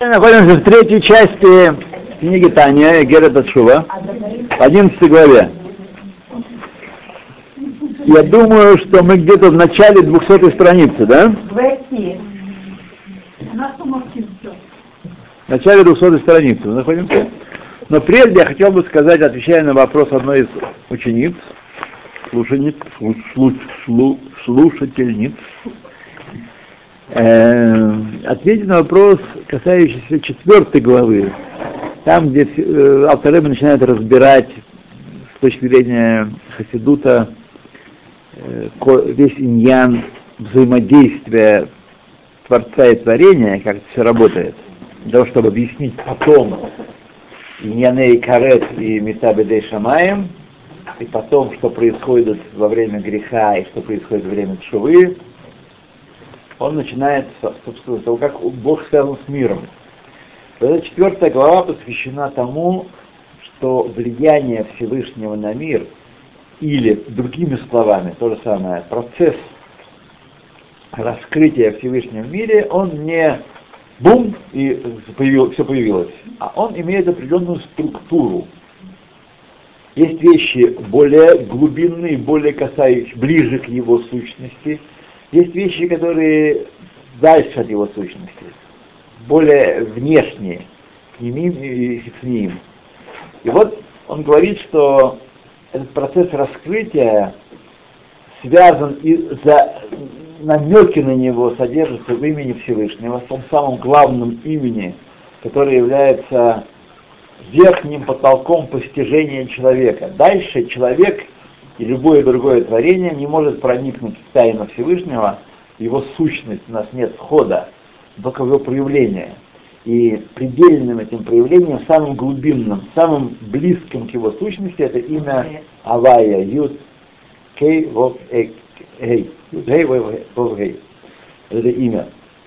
Мы находимся в третьей части книги Таня, Гера Ташува, 11 главе. Я думаю, что мы где-то в начале 200 страницы, да? В начале 200 страницы мы находимся. Но прежде я хотел бы сказать, отвечая на вопрос одной из учениц, слушательниц, слу, слу, слушательниц, э, ответить на вопрос, касающийся четвертой главы, там, где э, авторы начинают разбирать с точки зрения Хасидута э, весь иньян взаимодействия Творца и Творения, как это все работает, для того, чтобы объяснить потом Иньяней Карет и Метабедей Шамаем, и потом, что происходит во время греха и что происходит во время Тшувы, он начинает, собственно, того, как Бог связан с миром. Эта четвертая глава посвящена тому, что влияние Всевышнего на мир, или, другими словами, то же самое, процесс раскрытия Всевышнего в мире, он не бум, и все появилось, а он имеет определенную структуру. Есть вещи более глубинные, более касающиеся, ближе к его сущности, есть вещи, которые дальше от его сущности, более внешние, к ним и к ним. И вот он говорит, что этот процесс раскрытия связан и за намеки на него содержатся в имени Всевышнего, в том самом главном имени, которое является верхним потолком постижения человека. Дальше человек и любое другое творение не может проникнуть в тайну Всевышнего, его сущность, у нас нет входа, только в его проявление. И предельным этим проявлением, самым глубинным, самым близким к его сущности, это имя Авая, Юд, Кей, Вов, Эй, Юд, Эй, Вов, Эй. Это имя.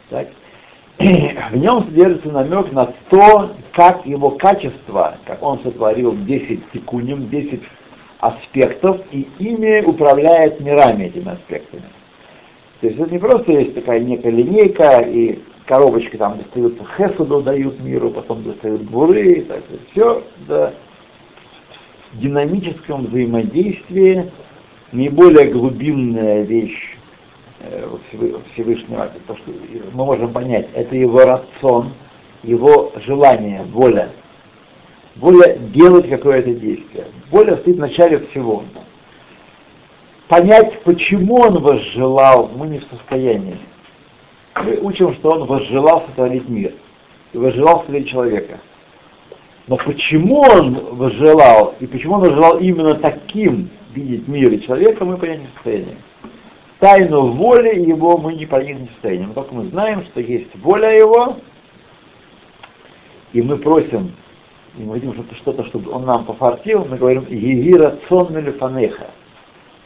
Так? В нем содержится намек на то, как его качество, как он сотворил 10 тикуним, 10 аспектов, и ими управляет мирами этими аспектами. То есть это не просто есть такая некая линейка, и коробочки там достаются хесуду, дают миру, потом достают гуры, так все да, в динамическом взаимодействии. Наиболее глубинная вещь э, Всевышнего, то, что мы можем понять, это его рацион, его желание, воля воля делать какое-то действие. Воля стоит в начале всего. Понять, почему он возжелал, мы не в состоянии. Мы учим, что он возжелал сотворить мир и возжелал сотворить человека. Но почему он возжелал, и почему он возжелал именно таким видеть мир и человека, мы понять не в состоянии. Тайну воли его мы не не в состоянии. Но только мы знаем, что есть воля его, и мы просим и мы видим что-то, что-то, чтобы он нам пофартил, мы говорим «Егира цонными фанеха».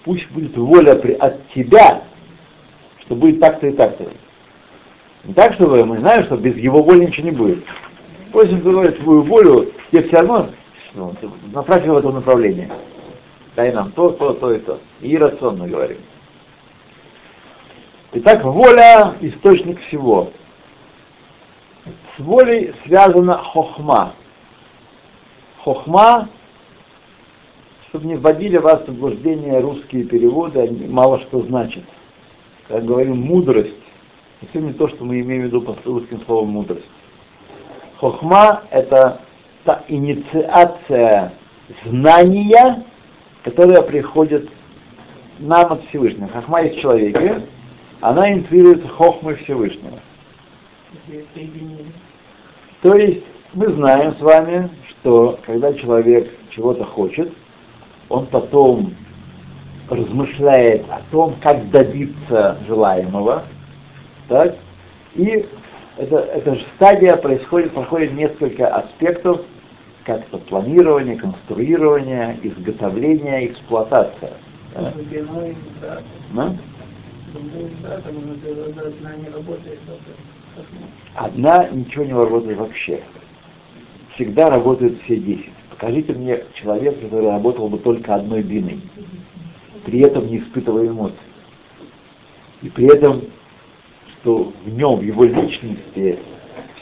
Пусть будет воля при, от тебя, что будет так-то и так-то. Не так, чтобы мы знаем, что без его воли ничего не будет. Просим говорить свою волю, тебе все равно ну, направь в это направление. Дай нам то, то, то и то. И рационно говорим. Итак, воля – источник всего. С волей связана хохма. Хохма, чтобы не вводили вас в заблуждение русские переводы, они мало что значат. Как говорим мудрость, это не то, что мы имеем в виду под русским словом мудрость. Хохма — это та инициация знания, которая приходит нам от Всевышнего. Хохма есть в человеке, она инициируется хохмой Всевышнего. То есть мы знаем с вами, что когда человек чего-то хочет, он потом размышляет о том, как добиться желаемого, так, и это, эта же стадия происходит, проходит несколько аспектов, как то планирование, конструирование, изготовление, эксплуатация. Да? Да? Одна ничего не работает вообще всегда работают все десять. Покажите мне человека, который работал бы только одной биной, при этом не испытывая эмоций. И при этом, что в нем, в его личности,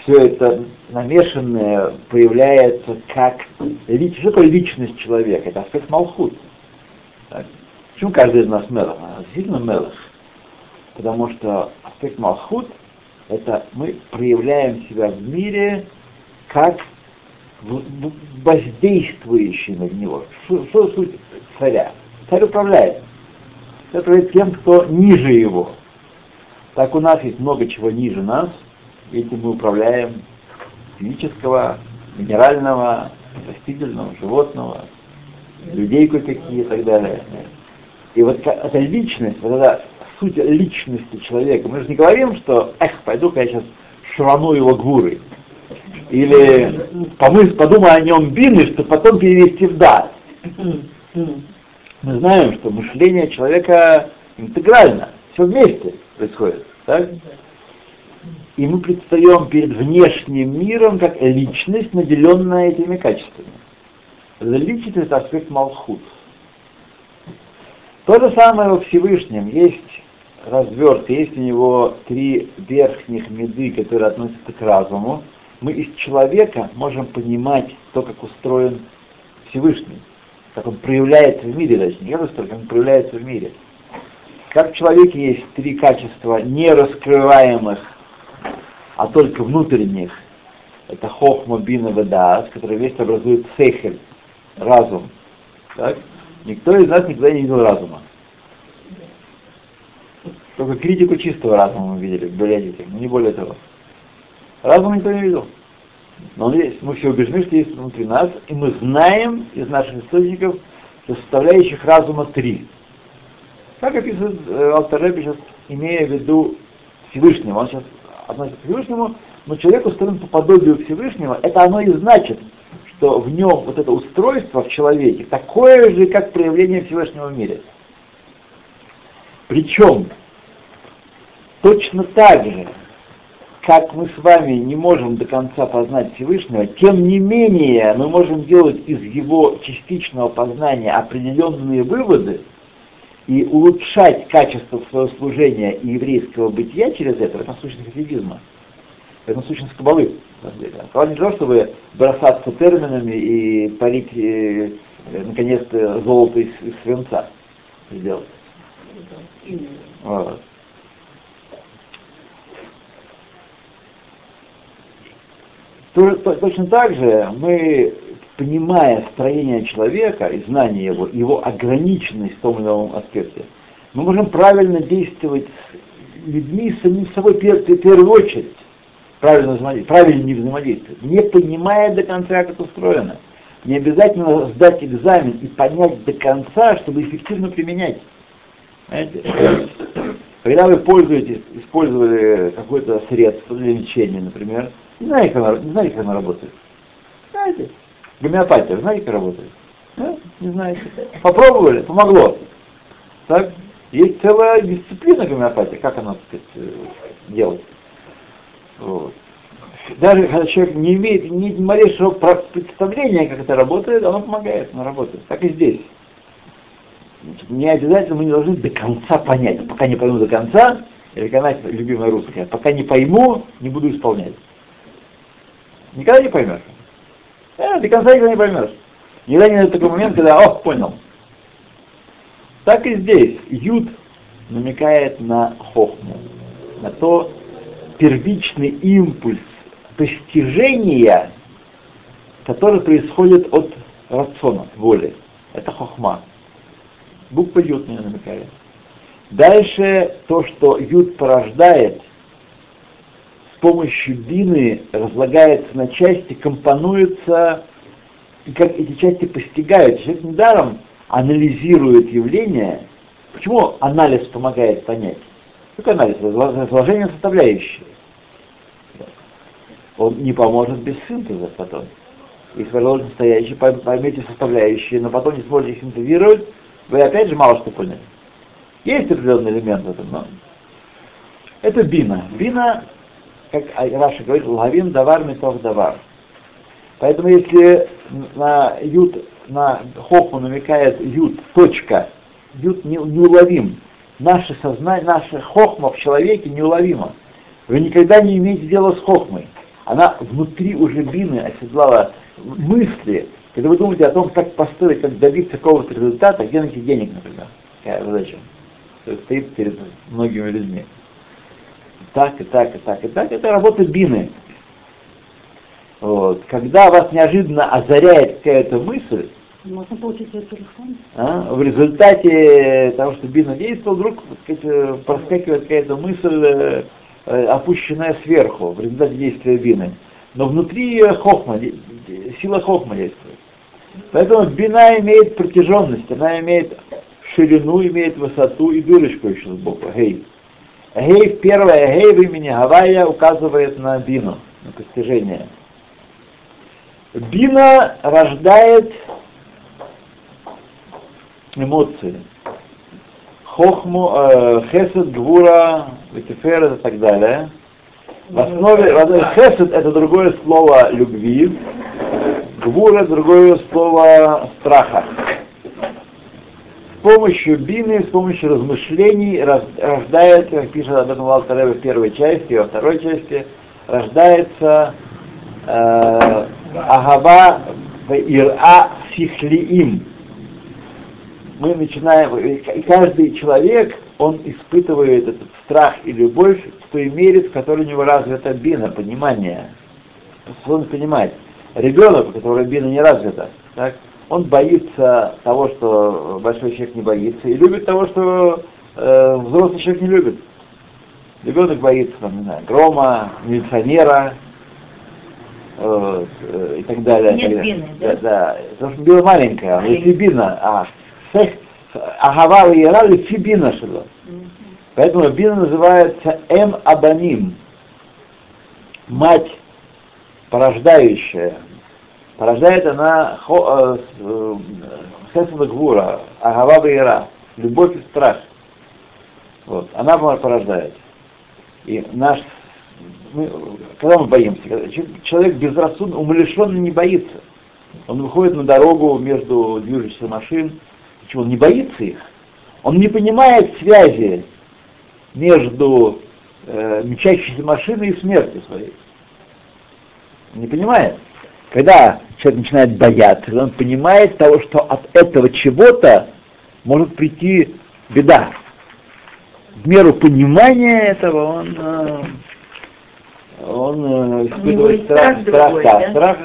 все это намешанное появляется как лич, что такое личность человека? Это аспект Малхут. Так? Почему каждый из нас Мелах? А действительно Мелах. Потому что аспект Малхут — это мы проявляем себя в мире как воздействующий на него. Что, суть царя? Царь управляет. Царь управляет тем, кто ниже его. Так у нас есть много чего ниже нас, этим мы управляем физического, минерального, растительного, животного, людей кое-какие и так далее. И вот эта личность, вот эта суть личности человека, мы же не говорим, что, эх, пойду-ка я сейчас швану его гвуры. Или помыс, подумай о нем бины, чтобы потом перевести в да. Мы знаем, что мышление человека интегрально, все вместе происходит. Так? И мы предстаем перед внешним миром как личность, наделенная этими качествами. Личность — это аспект Малхут. То же самое во Всевышнем. Есть разверт, есть у него три верхних меды, которые относятся к разуму. Мы из человека можем понимать то, как устроен Всевышний, как он проявляется в мире, точнее, не устроен, как он проявляется в мире. Как в человеке есть три качества нераскрываемых, а только внутренних. Это хохма, бина, ведаас, которые вместе образуют сехель, разум. Так? Никто из нас никогда не видел разума. Только критику чистого разума мы видели в библиотеке, но не более того. Разум никто не видел. Но он есть. Мы все убеждены, что есть внутри нас, и мы знаем из наших источников, что составляющих разума три. Как описывает э, Алтаребе сейчас, имея в виду Всевышнего, он сейчас относится к Всевышнему, но человек устроен по подобию Всевышнего, это оно и значит, что в нем вот это устройство в человеке такое же, как проявление Всевышнего в мире. Причем точно так же, как мы с вами не можем до конца познать Всевышнего, тем не менее мы можем делать из его частичного познания определенные выводы и улучшать качество своего служения и еврейского бытия через это, это сущность хасидизма. Это сущность кабалы. Кабала не то, чтобы бросаться терминами и парить, э, наконец-то, золото из, из свинца сделать. Вот. Точно так же мы, понимая строение человека и знание его, его ограниченность в том или ином аспекте, мы можем правильно действовать с людьми, с самим собой в первую очередь, правильно, не взаимодействовать, не понимая до конца, как устроено. Не обязательно сдать экзамен и понять до конца, чтобы эффективно применять. Знаете? Когда вы пользуетесь, использовали какое-то средство для лечения, например, не знаете, как она, не знаете, как она работает. Знаете? Гомеопатия, знаете, как работает? Да? Не знаете. Попробовали, помогло. Так? Есть целая дисциплина гомеопатии, как она, так сказать, э, делать. Вот. Даже когда человек не имеет ни малейшего представления, как это работает, оно помогает, оно работает. Так и здесь. Не обязательно мы не должны до конца понять. Пока не пойму до конца, канать любимая русская, пока не пойму, не буду исполнять. Никогда не поймешь. Э, до конца никогда не поймешь. Никогда не такой момент, когда, о, понял. Так и здесь. Юд намекает на хохму, на то первичный импульс постижения, который происходит от рациона, воли. Это хохма. Буква Юд мне намекает. Дальше то, что Юд порождает, с помощью бины разлагается на части, компонуется, и как эти части постигают. Человек недаром анализирует явления. Почему анализ помогает понять? Какой анализ? Разложение составляющих. Он не поможет без синтеза потом. Если разложены состоящие, поймете составляющие, но потом не сможете их синтезировать, вы опять же мало что поняли. Есть определенный элемент в этом, но это бина. Бина как Раша говорит, лавин давар метов давар. Поэтому если на ют, на хохму намекает ют, точка, ют не, неуловим. Наше сознание, наша хохма в человеке неуловима. Вы никогда не имеете дела с хохмой. она внутри уже бины оседлала мысли, когда вы думаете о том, как построить, как добиться какого-то результата, где найти денег, например, такая задача, стоит перед многими людьми. Так и так, и так, и так, это работа бины. Вот. Когда вас неожиданно озаряет какая-то мысль, можно получить телефон. А, в результате того, что бина действовал, вдруг сказать, проскакивает какая-то мысль, э, э, опущенная сверху, в результате действия бины. Но внутри хохма, сила хохма действует. Поэтому бина имеет протяженность, она имеет ширину, имеет высоту и дырочку еще сбоку. Гей. Гей, первое гей в имени Гавайя указывает на бину, на постижение. Бина рождает эмоции. Хохму, э, хесед, гвура, ветифер и так далее. В основе, хесед это другое слово любви, гвура другое слово страха. С помощью бины, с помощью размышлений рождается, как пишет об этом Валтареве в первой части, во второй части, рождается э, Агава Ира Сихлиим, мы начинаем, и каждый человек, он испытывает этот страх и любовь в той мере, в которой у него развита бина, понимание. Он понимает. Ребенок, у которого бина не развита, так, он боится того, что большой человек не боится, и любит того, что э, взрослый человек не любит. Ребенок боится, там, не знаю, грома, милиционера, э, и так далее. Нет бины, да? Да, да. Потому что бина маленькая, а если бина, а Агава и Ира лифи бина шело. Поэтому бина называется эм абаним, мать порождающая. Порождает она хесада гвура, агава Ира, любовь и страх. Вот, она порождает. И наш, мы, когда мы боимся, человек безрассудно, умалишенный не боится. Он выходит на дорогу между движущихся машин, чего он не боится их? Он не понимает связи между э, мчащейся машиной и смертью своей. Не понимает. Когда человек начинает бояться, он понимает того, что от этого чего-то может прийти беда. В меру понимания этого он, э, он э, испытывает страх, страх, другой, да, да? страх.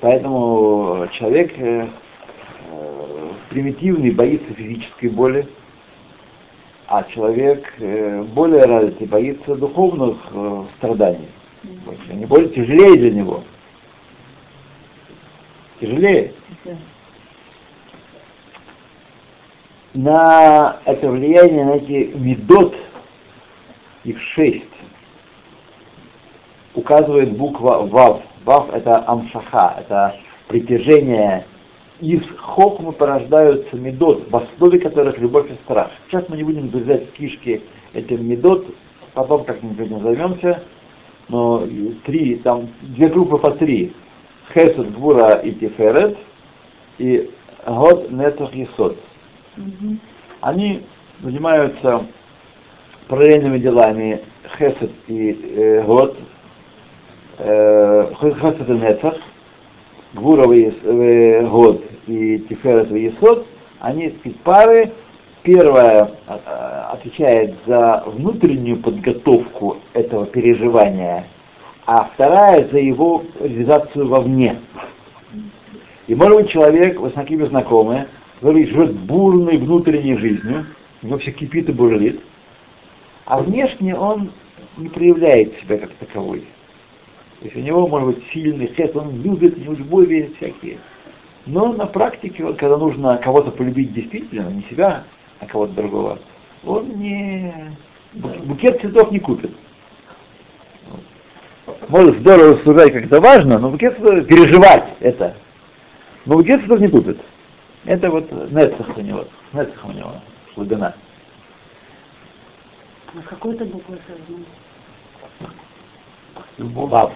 Поэтому человек э, примитивный боится физической боли, а человек более развитый боится духовных страданий. Они более тяжелее для него. Тяжелее. На это влияние, на эти медот, их шесть, указывает буква ВАВ. ВАВ это амшаха, это притяжение из хохмы порождаются медот, в основе которых любовь и страх. Сейчас мы не будем вырезать кишки этим медот, потом как-нибудь этим займемся, но три, там две группы по три. Хесед, Гвура и Тиферет, и Год, Нетах и. Они занимаются параллельными делами Хесед и э, Год, э, Хесед и Нетах, Гвуровый год и Тиферет Есод, они пары. Первая а, отвечает за внутреннюю подготовку этого переживания, а вторая за его реализацию вовне. И может быть человек, вы с такими знакомы, который живет бурной внутренней жизнью, у него все кипит и бурлит, а внешне он не проявляет себя как таковой. То есть у него может быть сильный хет, он любит, любови всякие. Но на практике, вот, когда нужно кого-то полюбить действительно, не себя, а кого-то другого, он не букет цветов не купит. Может здорово рассуждать, как это важно, но букет цветов, переживать это. Но букет цветов не купит. Это вот Нецах у него, Нецах у него, глубина. А какой это буква связана? Вав.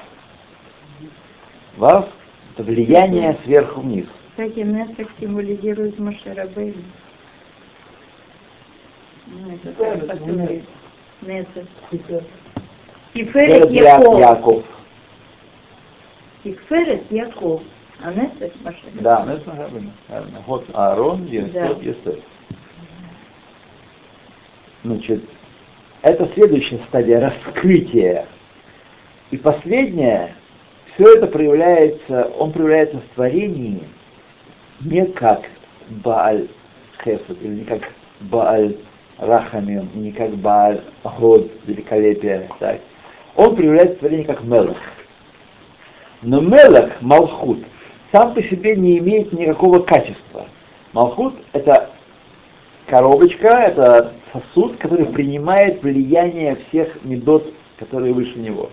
Вав – это влияние сверху вниз. Кстати, Несах символизирует Машарабейн. Ну, это Несах. Тиферет Яков. Тиферет Яков, а Несет Маше. Да, правильно. правильно. Вот Аарон, Есот, Да. Есет. Значит, это следующая стадия раскрытия. И последняя, все это проявляется, он проявляется в творении не как Бааль Хесед, или не как Бааль Рахамим, не как Бааль Год, великолепие, так. Он проявляется в творении как Мелах. Но Мелах, Малхут, сам по себе не имеет никакого качества. Малхут — это коробочка, это сосуд, который принимает влияние всех медот, которые выше него.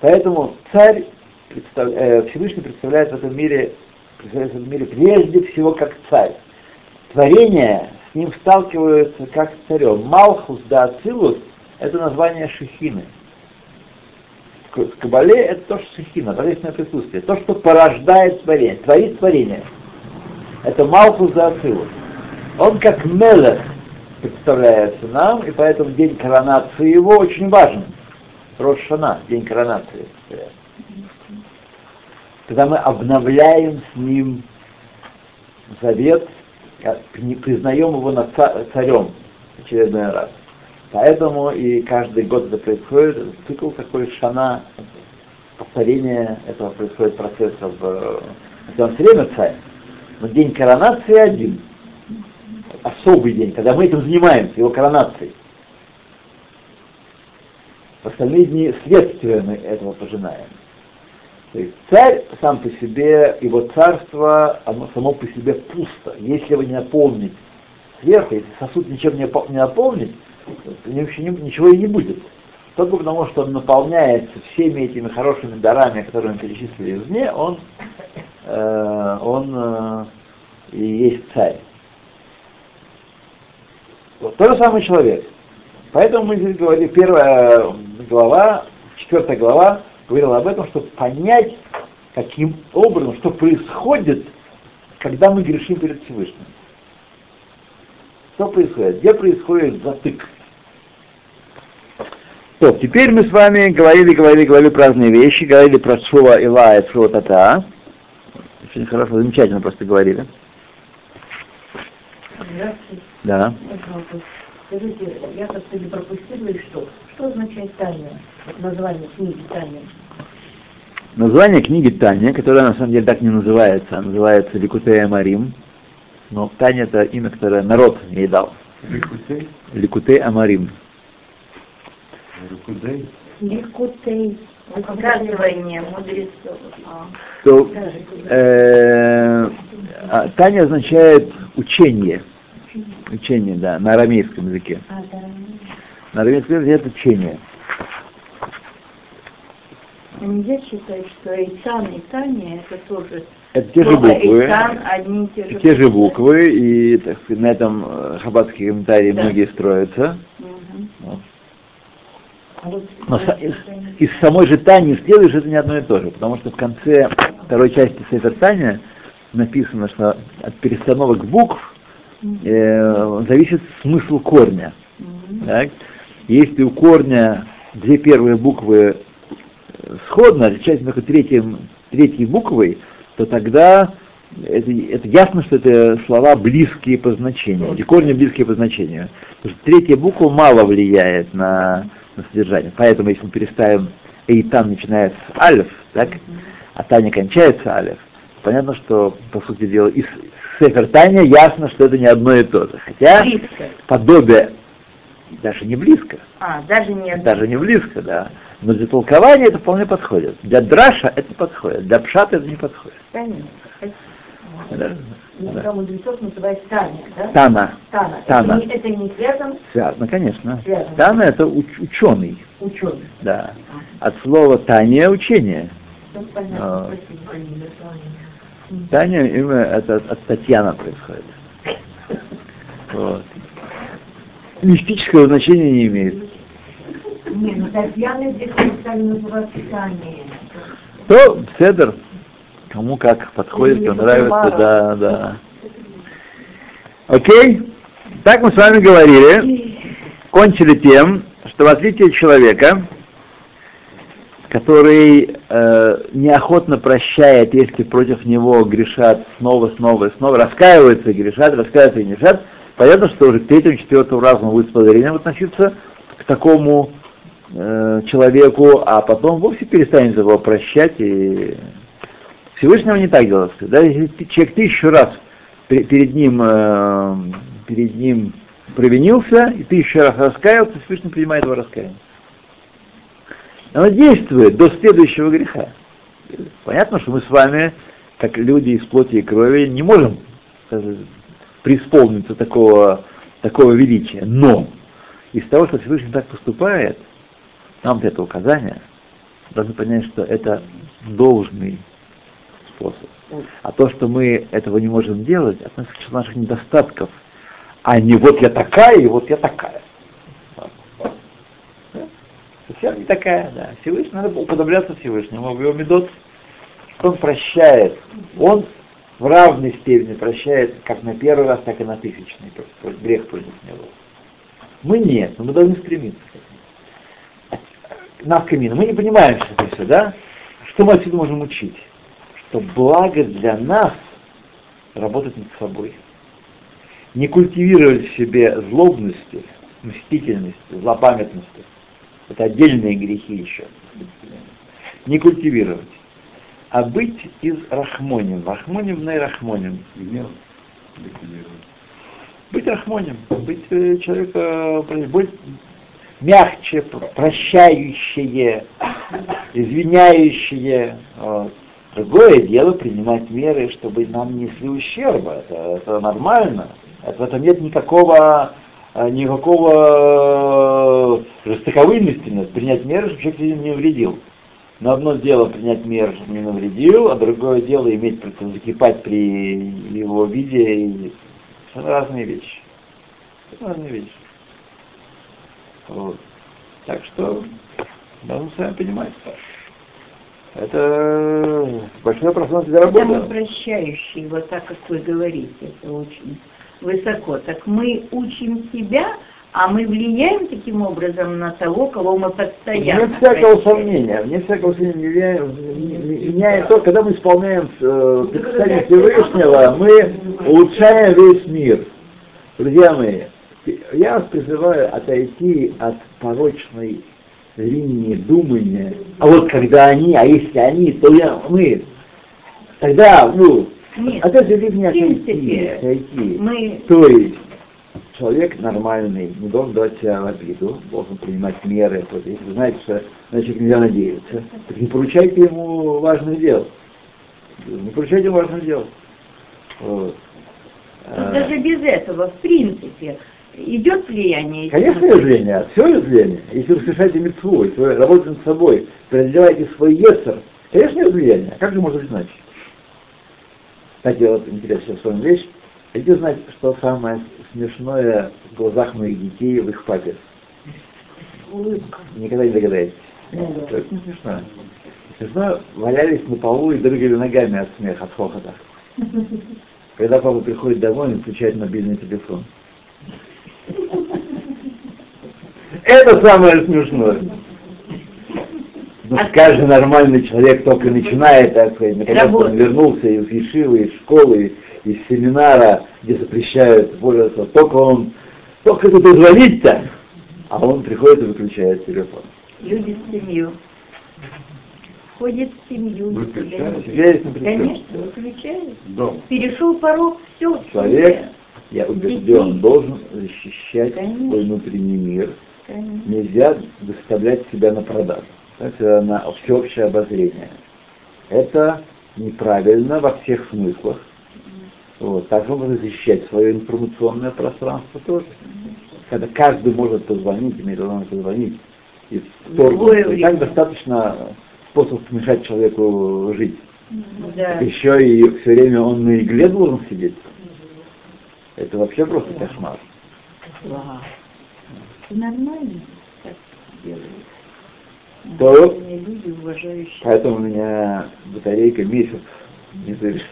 Поэтому царь, представ- э, Всевышний представляет в этом мире, представляет в этом мире прежде всего как царь. Творение с ним сталкиваются как с царем. Малхус да Ацилус — это название Шехины. В Кабале это то, что Шехина, божественное присутствие, то, что порождает творение, творит творение. Это Малхус да Ацилус. Он как Мелех представляется нам, и поэтому день коронации его очень важен. Рошана, день коронации. Когда мы обновляем с ним завет, признаем его над ца- царем очередной раз. Поэтому и каждый год это происходит, цикл такой шана, повторение этого происходит процесса в... Он все время царь, но день коронации один, особый день, когда мы этим занимаемся, его коронацией. В остальные дни следствия мы этого пожинаем. То есть царь сам по себе, его царство, оно само по себе пусто. Если его не наполнить сверху, если сосуд ничем не опо- не ничего и не будет. Только потому, что он наполняется всеми этими хорошими дарами, которые мы перечислили извне, он, э, он э, и есть царь. Вот, тот же самый человек. Поэтому мы здесь говорили, первая глава, четвертая глава, говорила об этом, чтобы понять, каким образом, что происходит, когда мы грешим перед Всевышним. Что происходит? Где происходит затык? То, теперь мы с вами говорили, говорили, говорили про разные вещи, говорили про Шува Ила и Шува Тата. Очень хорошо, замечательно просто говорили. Здравствуйте. Да. Пожалуйста. Скажите, я как-то не пропустила или что? Что означает Таня? Вот Название книги Таня. Название книги Таня, которая на самом деле так не называется, а называется Ликутея Амарим. Но Таня это имя, которое народ ей дал. Ликутей? Ликутей Амарим. Ликутей? Ликутей. Высказывание мудрецов. А. То, э, а, Таня означает учение. Учение, да, на арамейском языке. А, да. На арамейском языке это учение. Нельзя считать, что Эйсан и Таня это тоже Это те же буквы. Эйсан, одни и те же Те же буквы, и так сказать, на этом э, хаббатские комментарии Да. многие строятся. Мгм. Вот. А вот Но из, самой же Тани следует, что это не одно и то же, потому что в конце второй части Сефер Таня написано, что от перестановок букв э, зависит смысл корня. Так? Если у корня две первые буквы э, сходны, отличаются только третьим, третьей буквой, то тогда это, это ясно, что это слова близкие по значению, эти корни близкие по значению. Потому что третья буква мало влияет на, на содержание. Поэтому если мы переставим Эйтан начинается с Алиф, так, а Таня кончается Алиф, понятно, что, по сути дела, из Сефер Таня ясно, что это не одно и то же. Хотя Близко. подобие даже не близко, А, даже не даже не близко, да. Но для толкования это вполне подходит. Для драша это подходит, для пшата это не подходит. Таня. Да? Ну, там мудрецов называют Таня, да? Тана. Тана. Тана. Это, не, это не связано Связано, конечно. Связано. Тана это уч- ученый, ученый. да. От слова Таня учение. Понятно, А. спасибо. Таня имя это от, Татьяна происходит. Вот. Мистического значения не имеет. Не, ну Татьяна здесь стали называть Таней. То Седер, кому как подходит, кто нравится, да, да. Окей? Так мы с вами говорили, кончили тем, что в отличие от человека, который э, неохотно прощает, если против него грешат снова, снова и снова, раскаиваются и грешат, раскаиваются и грешат, понятно, что уже к третьему, четвертому разу он будет с подозрением относиться к такому э, человеку, а потом вовсе перестанет его прощать и Всевышнего не так делается. Да, если человек тысячу раз перед ним, э, перед ним провинился, и тысячу раз раскаялся, Всевышний принимает его раскаяние. Оно действует до следующего греха. Понятно, что мы с вами, как люди из плоти и крови, не можем преисполниться такого, такого величия. Но из того, что Всевышний так поступает, нам это указание, должны понять, что это должный способ. А то, что мы этого не можем делать, относится к наших недостатков, а не вот я такая и вот я такая. Совсем не такая, да. Всевышний, надо уподобляться Всевышнему, в его медот, он прощает. Он в равной степени прощает как на первый раз, так и на тысячный грех против него. Мы нет, но мы должны стремиться к этому. Нас камина. Мы не понимаем, что это все, да? Что мы отсюда можем учить? Что благо для нас работать над собой. Не культивировать в себе злобности, мстительности, злопамятности, это отдельные грехи еще. Не культивировать. А быть из рахмоним. Рахмоним на рахмоним. Быть рахмоним. Быть э, человека, быть мягче, прощающее, извиняющее. Вот. Другое дело принимать меры, чтобы нам не несли ущерба. Это, это нормально. Это, в этом нет никакого а, никакого э, жестоковыйности, принять меры, чтобы человек не навредил. Но одно дело принять меры, чтобы не навредил, а другое дело иметь, закипать при его виде. И... Это разные вещи. Это разные вещи. Вот. Так что должны сами понимать. Это большое пространство для работы. Это прощающий, вот так, как вы говорите, это очень высоко. Так мы учим себя, а мы влияем таким образом на того, кого мы постоянно Нет всякого сомнения, нет всякого сомнения, меняет то, когда мы исполняем э, предписание Всевышнего, мы улучшаем весь мир. Друзья мои, я вас призываю отойти от порочной линии думания, а вот когда они, а если они, то я, мы, тогда, ну, нет, от этой линии отойти, отойти. Мы... То есть человек нормальный не должен давать себя в обиду, должен принимать меры. Вот, если вы знаете, что на человека нельзя надеяться, так не поручайте ему важных дел. Не поручайте ему важных дел. Вот. Даже без этого, в принципе, идет влияние? Конечно, есть влияние, все есть влияние. Если вы совершаете митцву, если вы работаете над собой, преодолеваете свой ецер, конечно, есть влияние. А как же может быть иначе? Кстати, вот интересная с вами вещь. Хотите знать, что самое смешное в глазах моих детей в их папе? Улыбка. Никогда не догадаетесь. Ну. Это не смешно. Смешно валялись на полу и дрыгали ногами от смеха, от хохота. Когда папа приходит домой, он включает мобильный телефон. Это самое смешное. Ну, А каждый нормальный человек только начинает, так сказать, наконец он вернулся из Ешивы, из школы, из семинара, где запрещают пользоваться, только он, только это дозвонить-то, а он приходит и выключает телефон. Люди в семью. Входит в семью. Выключает? Конечно, выключает. Дом. Перешел порог, все. Человек, я убежден, должен защищать Конечно. свой внутренний мир. Конечно. Нельзя выставлять себя на продажу. Это на всеобщее обозрение. Это неправильно во всех смыслах. Вот. Также можно защищать свое информационное пространство тоже. Когда каждый может позвонить, имеет возможность позвонить и вторгнуться. И так достаточно способ помешать человеку жить. Да. Еще и все время он на игле должен сидеть. Это вообще просто кошмар. Ага. Нормально так делают. То- люди, уважающие. Поэтому у меня батарейка месяц не заряжена.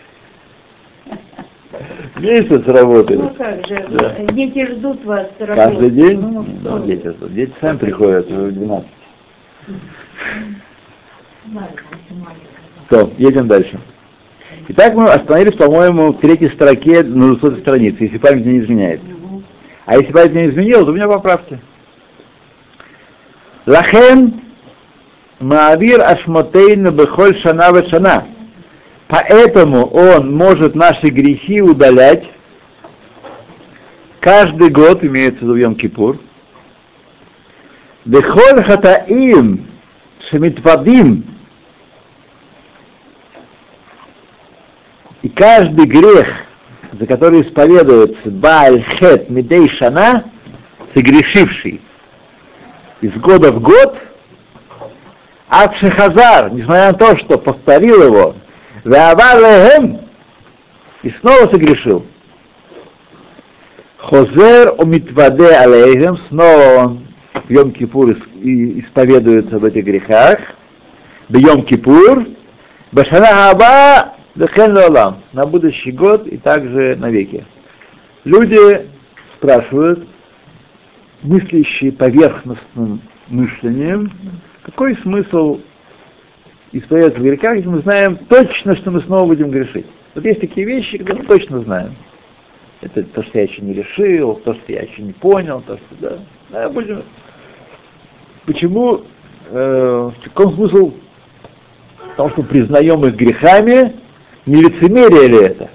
Месяц работает. Ну как же, Да. дети ждут вас работы. Каждый день? Ну, что дети, ждут. дети сами приходят в 12. То, едем дальше. Итак, мы остановились, по-моему, в третьей строке на 200 странице, если память не изменяет. А если память не изменила, то у меня поправки. Лахен Маавир Ашмотейна Бехоль Шана Шана. Поэтому он может наши грехи удалять каждый год, имеется в виду Йом-Кипур. Бехоль Хатаим Шемитвадим И каждый грех, за который исповедуется Бааль Хет Медей Шана, согрешивший из года в год, Акшехазар, несмотря на то, что повторил его, и снова согрешил. Хозер умитваде алейхем, снова он в Йом Кипур исповедуется в этих грехах, в Йом Кипур, Башана Хаба Дехен Лолам, на будущий год и также навеки. Люди спрашивают, мыслящие поверхностным мышлением, какой смысл исповедоваться в грехах, если мы знаем точно, что мы снова будем грешить. Вот есть такие вещи, которые мы точно знаем. Это то, что я еще не решил, то, что я еще не понял, то, что да. да будем... Почему, э, в каком смысл? Потому что мы признаем их грехами, не лицемерие ли это?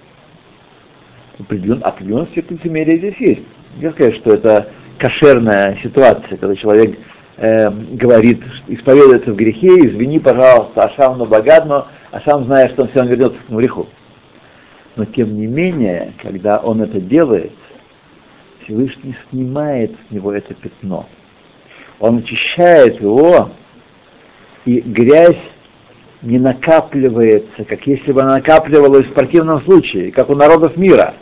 Определен, определенный аспект лицемерия здесь есть. Я сказать, что это кошерная ситуация, когда человек э, говорит, исповедуется в грехе, извини, пожалуйста, Ашам но богатно, а сам знает, что он все равно вернется к греху. Но тем не менее, когда он это делает, Всевышний снимает с него это пятно. Он очищает его, и грязь не накапливается, как если бы она накапливалась в противном случае, как у народов мира.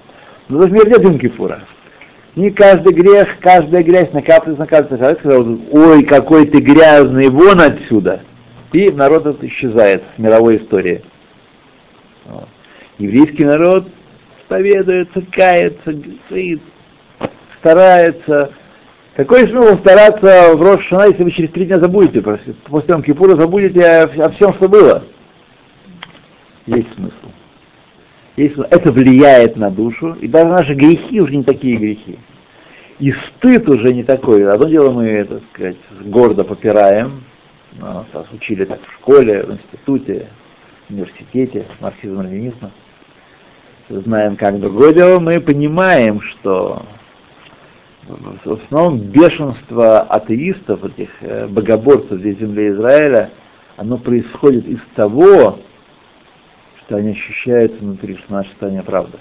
Народов мира нет Йом-Кипура. Не каждый грех, каждая грязь накапливается, накапливается. Сказал, ой, какой ты грязный, вон отсюда. И народ исчезает в мировой истории. Вот. Еврейский народ исповедуется, кается, старается, какой смысл стараться в Рош Шана, если вы через три дня забудете, после Кипура забудете о, всем, что было? Есть смысл. Есть смысл. Это влияет на душу, и даже наши грехи уже не такие грехи. И стыд уже не такой. Одно дело мы, так сказать, гордо попираем, нас учили так в школе, в институте, в университете, марксизм-ленинизма. Знаем как. Другое дело, мы понимаем, что в основном бешенство атеистов, этих э, богоборцев здесь земле Израиля, оно происходит из того, что они ощущают внутри, что наша страна правда.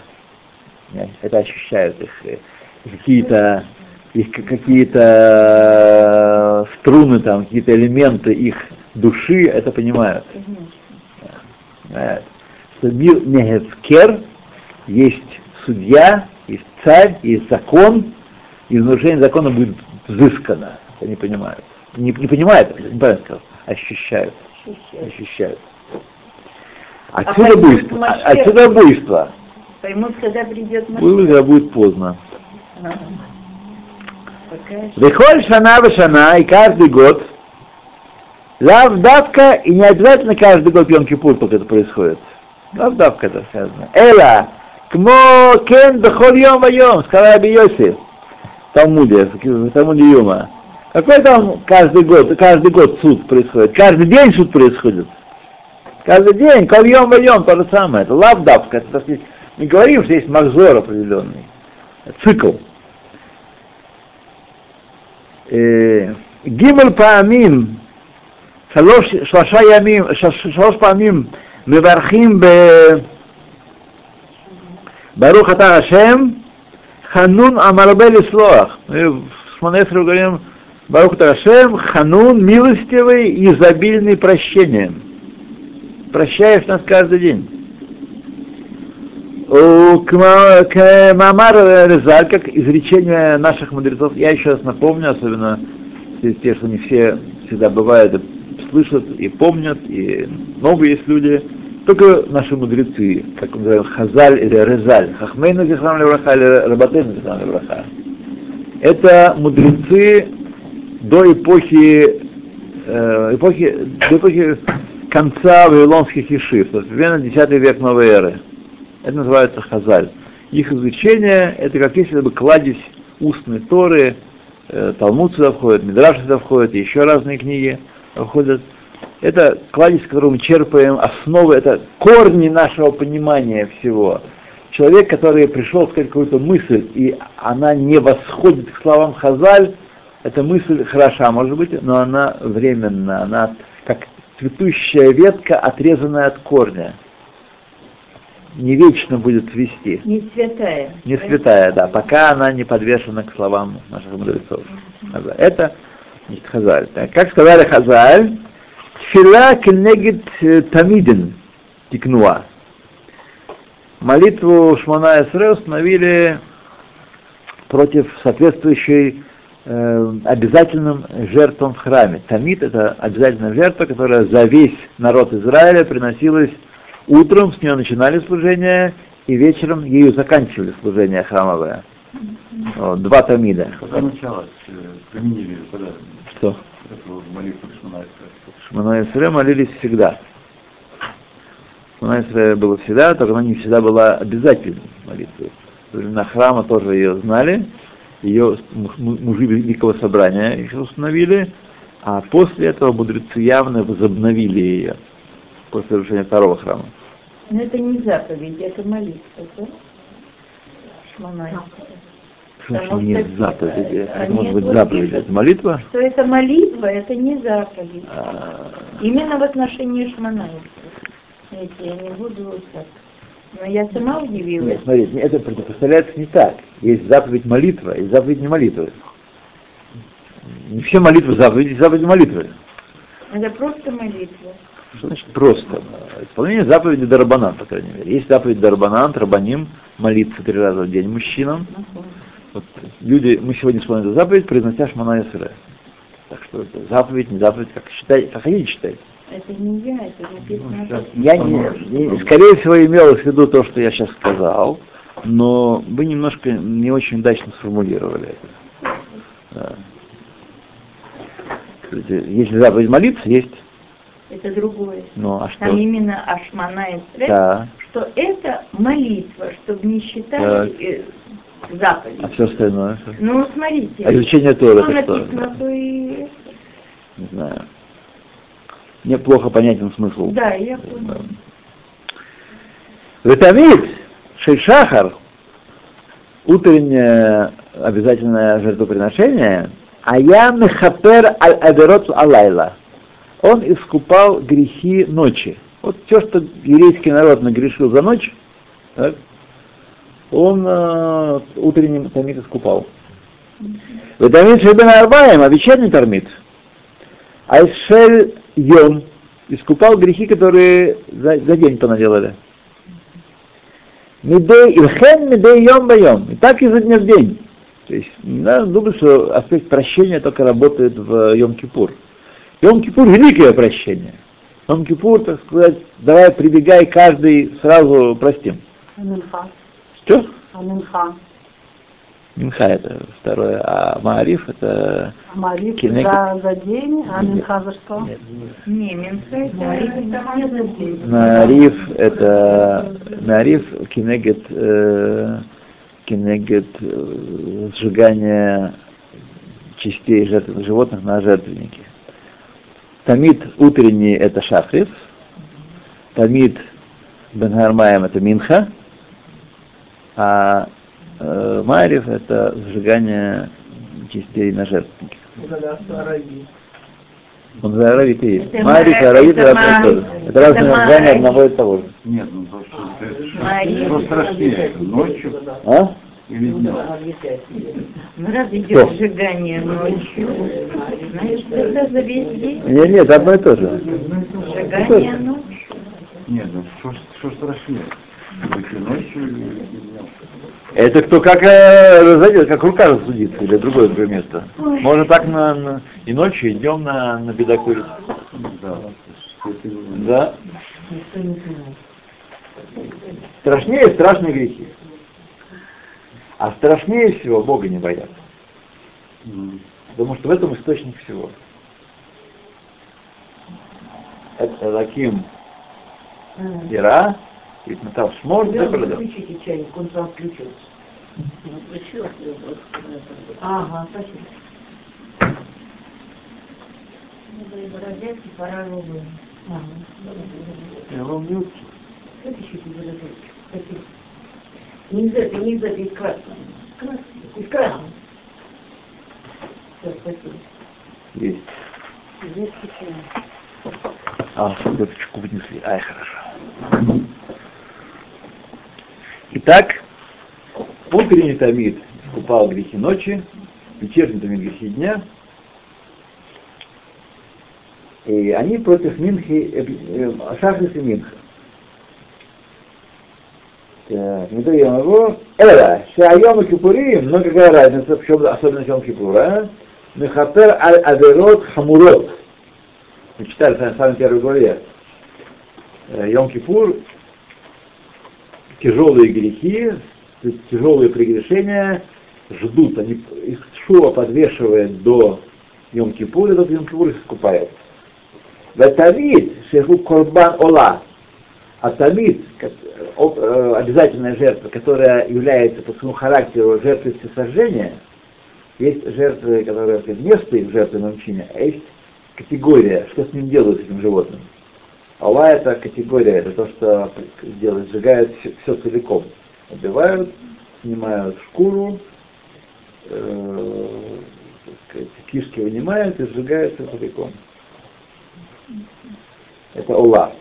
Это ощущают их э, какие-то их какие-то струны там, какие-то элементы их души, это понимают. Что мир не есть судья, есть царь, есть закон, и нарушение закона будет взыскано. Они понимают. Не, не понимают, неправильно сказал, ощущают. Ощущают. ощущают. Отсюда а буйство. Отсюда буйство. Поймут, когда придет Будет, когда будет поздно. Вихоль шана шана и каждый год, лав давка, и не обязательно каждый год Йом Кипур только это происходит. Лав давка это сказано. Эла, кмо кен бехоль йом вайом, сказал Раби Йосиф. Талмуде, в Талмуде Юма. Какой там каждый год, каждый год суд происходит? Каждый день суд происходит. Каждый день, кольем войдем, то же самое. Это лавдавка. Это, мы говорим, что есть махзор определенный. Цикл. Э, гимл паамим, шалоша ямим, шалош паамим, мевархим бе... Барух Ата Ашем, Ханун Амарбе Лислоах. Мы в Шмонесре говорим Барух Тарашем, Ханун милостивый изобильный прощением. Прощаешь нас каждый день. Мамар Резаль, как изречение наших мудрецов, я еще раз напомню, особенно те, что не все всегда бывают, слышат и помнят, и новые есть люди, только наши мудрецы, как мы называем, Хазаль или Резаль, Хахмейна Зихрам Левраха или Рабатейна Зихрам Левраха, это мудрецы до эпохи, э, эпохи, до эпохи конца вавилонских ешив, то есть примерно 10 век новой эры. Это называется хазаль. Их изучение это как если бы кладезь устной Торы, э, Талмуд сюда входит, Мидраш сюда входит, еще разные книги входят. Это кладезь, в котором мы черпаем основы, это корни нашего понимания всего. Человек, который пришел сказать какую-то мысль, и она не восходит к словам Хазаль, эта мысль хороша, может быть, но она временна, она как цветущая ветка, отрезанная от корня. Не вечно будет вести. Не святая. Не святая, да, пока она не подвешена к словам наших мудрецов. Это Хазаль. Как сказали Хазаль, Фила кенегит тамидин тикнуа. Молитву Шмана Эсре установили против соответствующей э, обязательным жертвам в храме. Тамид это обязательная жертва, которая за весь народ Израиля приносилась утром, с нее начинали служение, и вечером ею заканчивали служение храмовое. Вот, два тамида. Когда началось, э, применили, когда Что? эту молитву Шмана Шмана Исре молились всегда. Шмана Исре было всегда, только она не всегда была обязательной молитвой. Во времена храма тоже ее знали, ее мужи Великого Собрания еще установили, а после этого мудрецы явно возобновили ее, после разрушения второго храма. Но это не заповедь, это молитва, да? Шмонай. Что Потому не заповеди? Это может быть заповедь. Это молитва? Что это молитва, это не заповедь. А, Именно в отношении Шманаева. Знаете, я не буду так. Но я сама удивилась. Нет, смотрите, это представляется не так. Есть заповедь молитва, есть заповедь не молитвы. Не все молитвы заповеди, заповедь молитвы. Это просто молитва. Что значит просто? Исполнение заповеди Дарабанан, по крайней мере. Есть заповедь Дарабанан, Рабаним, молиться три раза в день мужчинам. Вот люди, мы сегодня исполняем эту заповедь, произнося Шмана Исре. Так что это заповедь, не заповедь, как считать, как хотите считать. Это не я, это написано. Ну. Я не, не- скорее всего, имел в виду то, что я сейчас сказал, но вы немножко не очень удачно сформулировали это. Да. Если заповедь молиться, есть. Это другое. Ну, а что? Там именно Ашмана и Стресс, Да. что это молитва, чтобы не считали э, заповедь. А все остальное? что? Ну, смотрите. А изучение Торы что это что? написано, то и... Не знаю. Мне плохо понятен смысл. Да, я поняла. Витамид, шейшахар, утреннее обязательное жертвоприношение, а я мехапер аль аверот алайла. Он искупал грехи ночи. Вот все, что еврейский народ нагрешил за ночь, так, он э, утренним тамид искупал. Витамид шебен арбаем, а вечерний тормит. Айшель йом искупал грехи, которые за, за день понаделали. Медей Ильхен Медей Йом Байом. И так изо дня в день. То есть не надо думать, что аспект прощения только работает в Йом-Кипур. Йом-Кипур великое прощение. Йом-Кипур, так сказать, давай прибегай каждый сразу простим. Что? А Минха. Минха это второе, а Маариф это... А молитва Кинек- за, за день, а Минха за что? Нет. Не, Минха это за день. Маариф это... Маариф кинегет... э, кинегет э, сжигание частей жертвенных животных на жертвеннике. Тамид утренний это шахрис, Тамид Бенгармаем это Минха, а э, Марев это сжигание частей на жертвеннике. Он за Аравит и есть. Это Марив и Ма- Аравит это это одно и то же. Это разные названия одного и того же. Нет, ну то, что что страшнее, ночью А? или днем? Ну, раз Что? идет сжигание ночью, значит, это за весь день. Нет, нет, одно и то же. Сжигание ночью. Нет, ну что, что страшнее? Это кто как, э, знаете, как рука рассудится или другое другое место. Ой. Можно так на, на- и ночью, и днем на, на бедокурить. Да. Да. Страшнее страшные грехи. А страшнее всего Бога не бояться. М. Потому что в этом источник всего. это Лаким Ира, и там шмор, Да, продал. включите чайник, он там включился. Ага, спасибо. Ну, бородятки, пора новые. Ага. Я вам не учу. Вытащите бородятки. Спасибо. Не из этой, не из этой, из красной. Красной. Из красной. Все, спасибо. Есть. Чай. А, селедочку вынесли. Ай, хорошо. Итак, утренний тамид искупал грехи ночи, вечерний тамид грехи дня. И они против Минхи, э, э, Шахрис и Минха. Так, не даем его. Эла, Шайом и Кипурим, но какая разница, в чем особенность Йом Кипура? Мехапер аль аверот хамурот. Мы читали в самой первой главе. Э, Йом Кипур, тяжелые грехи, тяжелые прегрешения ждут. Они, их Шуа подвешивает до Йом Кипура, и тот Йом Кипур их искупает. Ватамид, шеху корбан ола, а тамид, э, обязательная жертва, которая является по своему характеру жертвой всесожжения, есть жертвы, которые место их жертвы на мучение, а есть категория, что с ним делают, с этим животным. Алла это категория, это то, что делают, сжигают все, целиком. Убивают, снимают шкуру, э, сказать, кишки вынимают и сжигают все целиком. Это Ола.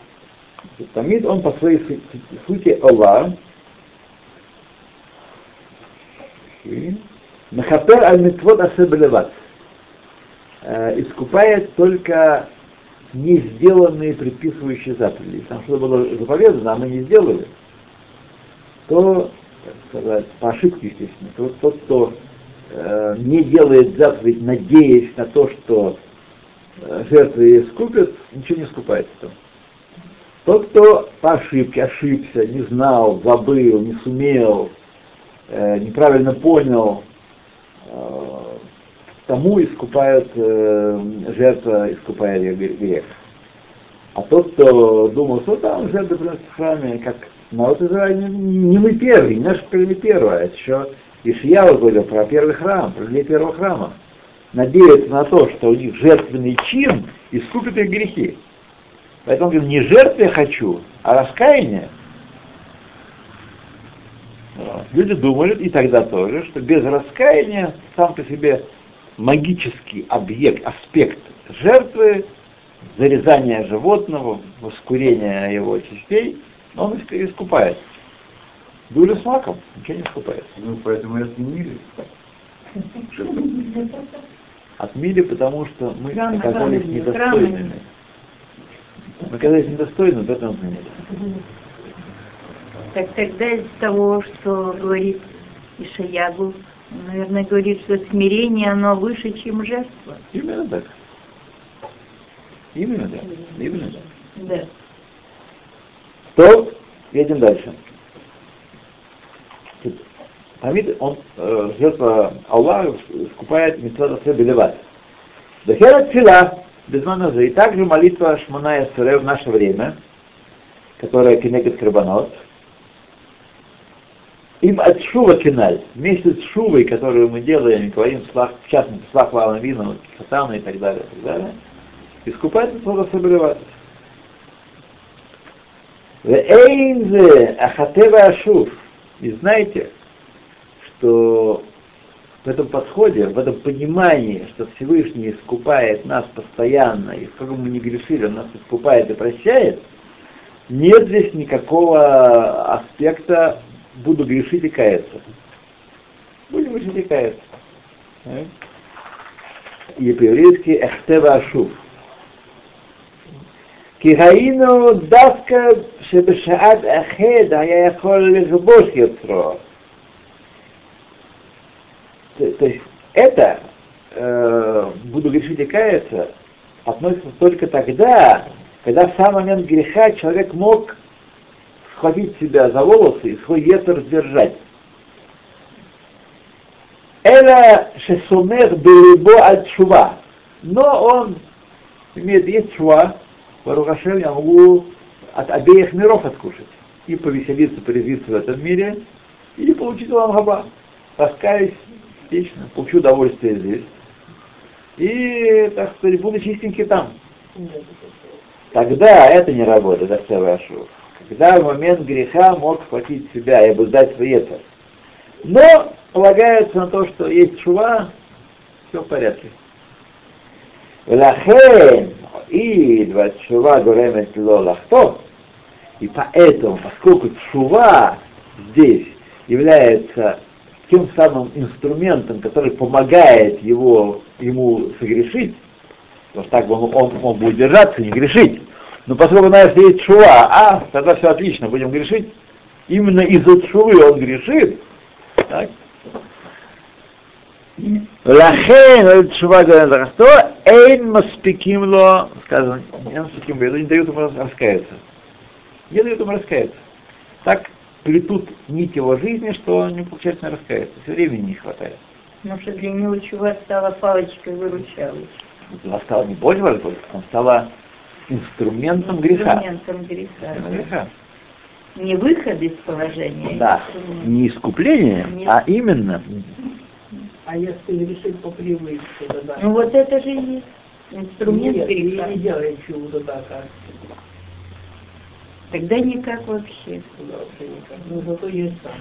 Тамид он по своей су- сути Ола. Махапер аль митвот асебелеват. Э, Искупает только не сделанные предписывающие заповеди. Там что было заповедано, а мы не сделали, то, так сказать, по ошибке, естественно, то тот, кто э, не делает заповедь, надеясь на то, что э, жертвы ее искупят, ничего не искупается там. Тот, кто по ошибке ошибся, не знал, забыл, не сумел, э, неправильно понял, э, тому искупают, э, жертва искупает грех. А тот, кто думал, что там жертвы приносят в храме, как народ Израиля, не, мы первые, не были первые, а это еще Ишьяу говорил про первый храм, про людей первого храма. Надеются на то, что у них жертвенный чин искупит их грехи. Поэтому говорит, не жертвы я хочу, а раскаяние. Люди думали, и тогда тоже, что без раскаяния сам по себе магический объект, аспект жертвы, зарезания животного, воскурения его частей, он иск- искупает. Дуля с маком, ничего не искупает. Ну, поэтому и отменили. Отмили, потому что мы Храмы, оказались храмы, недостойными. храмы. Мы оказались недостойными, поэтому отменили. Так тогда из того, что говорит Ишаягу, наверное, говорит, что смирение, оно выше, чем жертва. Именно так. Именно так. Именно так. Да. То, едем дальше. Хамид, он, э, жертва Аллаха скупает митцвот Белеват. Дахера Тфила, без маназа. И также молитва Шманая Эсере в наше время, которая кенегет Карбанот, им от Шува киналь, вместе с Шувой, которую мы делаем, говорим, слав, в частности, слав Лавна Вина, Хатана и так далее, и так далее, искупает митцвот Белеват. Вейнзе ахатева ашуф. И знаете, что в этом подходе, в этом понимании, что Всевышний искупает нас постоянно, и сколько бы мы ни грешили, он нас искупает и прощает, нет здесь никакого аспекта «буду грешить и каяться». Будем грешить и каяться. Э? И по-еврейски «эхтева ашуф». כי היינו דווקא שבשעת אחד היה יכול לכבוש יוצרו. То то есть это, э, буду грешить и каяться, относится только тогда, когда в самый момент греха человек мог схватить себя за волосы и свой ветер сдержать. Эла шесумех белибо от шува. Но он имеет, есть шува, Барухашем, я могу от обеих миров откушать. И повеселиться, порезвиться в этом мире, и получить вам хаба. Раскаюсь вечно, получу удовольствие здесь. И, так сказать, буду чистенький там. Тогда это не работает, это второй ошибок. Когда в момент греха мог схватить себя и обуздать свой это. Но полагается на то, что есть чува, все в порядке. Лахен и чува гуремет лолахто, и поэтому, поскольку чува здесь является тем самым инструментом, который помогает его, ему согрешить, потому так он, он, он будет держаться, не грешить. Но поскольку у нас есть шува, а, тогда все отлично, будем грешить. Именно из-за шувы он грешит. Так? Лахен, шува говорит, что эйн маспиким ло, сказано, не маспиким не дают ему раскаяться. Не дают ему раскаяться. Так плетут нить его жизни, что он не получается раскаяться. Все времени не хватает. Потому что для него чува стала палочкой выручалой. Она стала не пользоваться, она стала инструментом греха. Инструментом греха. греха. Не выход из положения. а Да, инструмент. не искупление, Нет. а именно А если решить по привычке, тогда... Ну вот это же и есть инструмент Нет, и греха. не делай чего-то так, а Тогда никак вообще. туда вообще никак. Ну, зато есть там.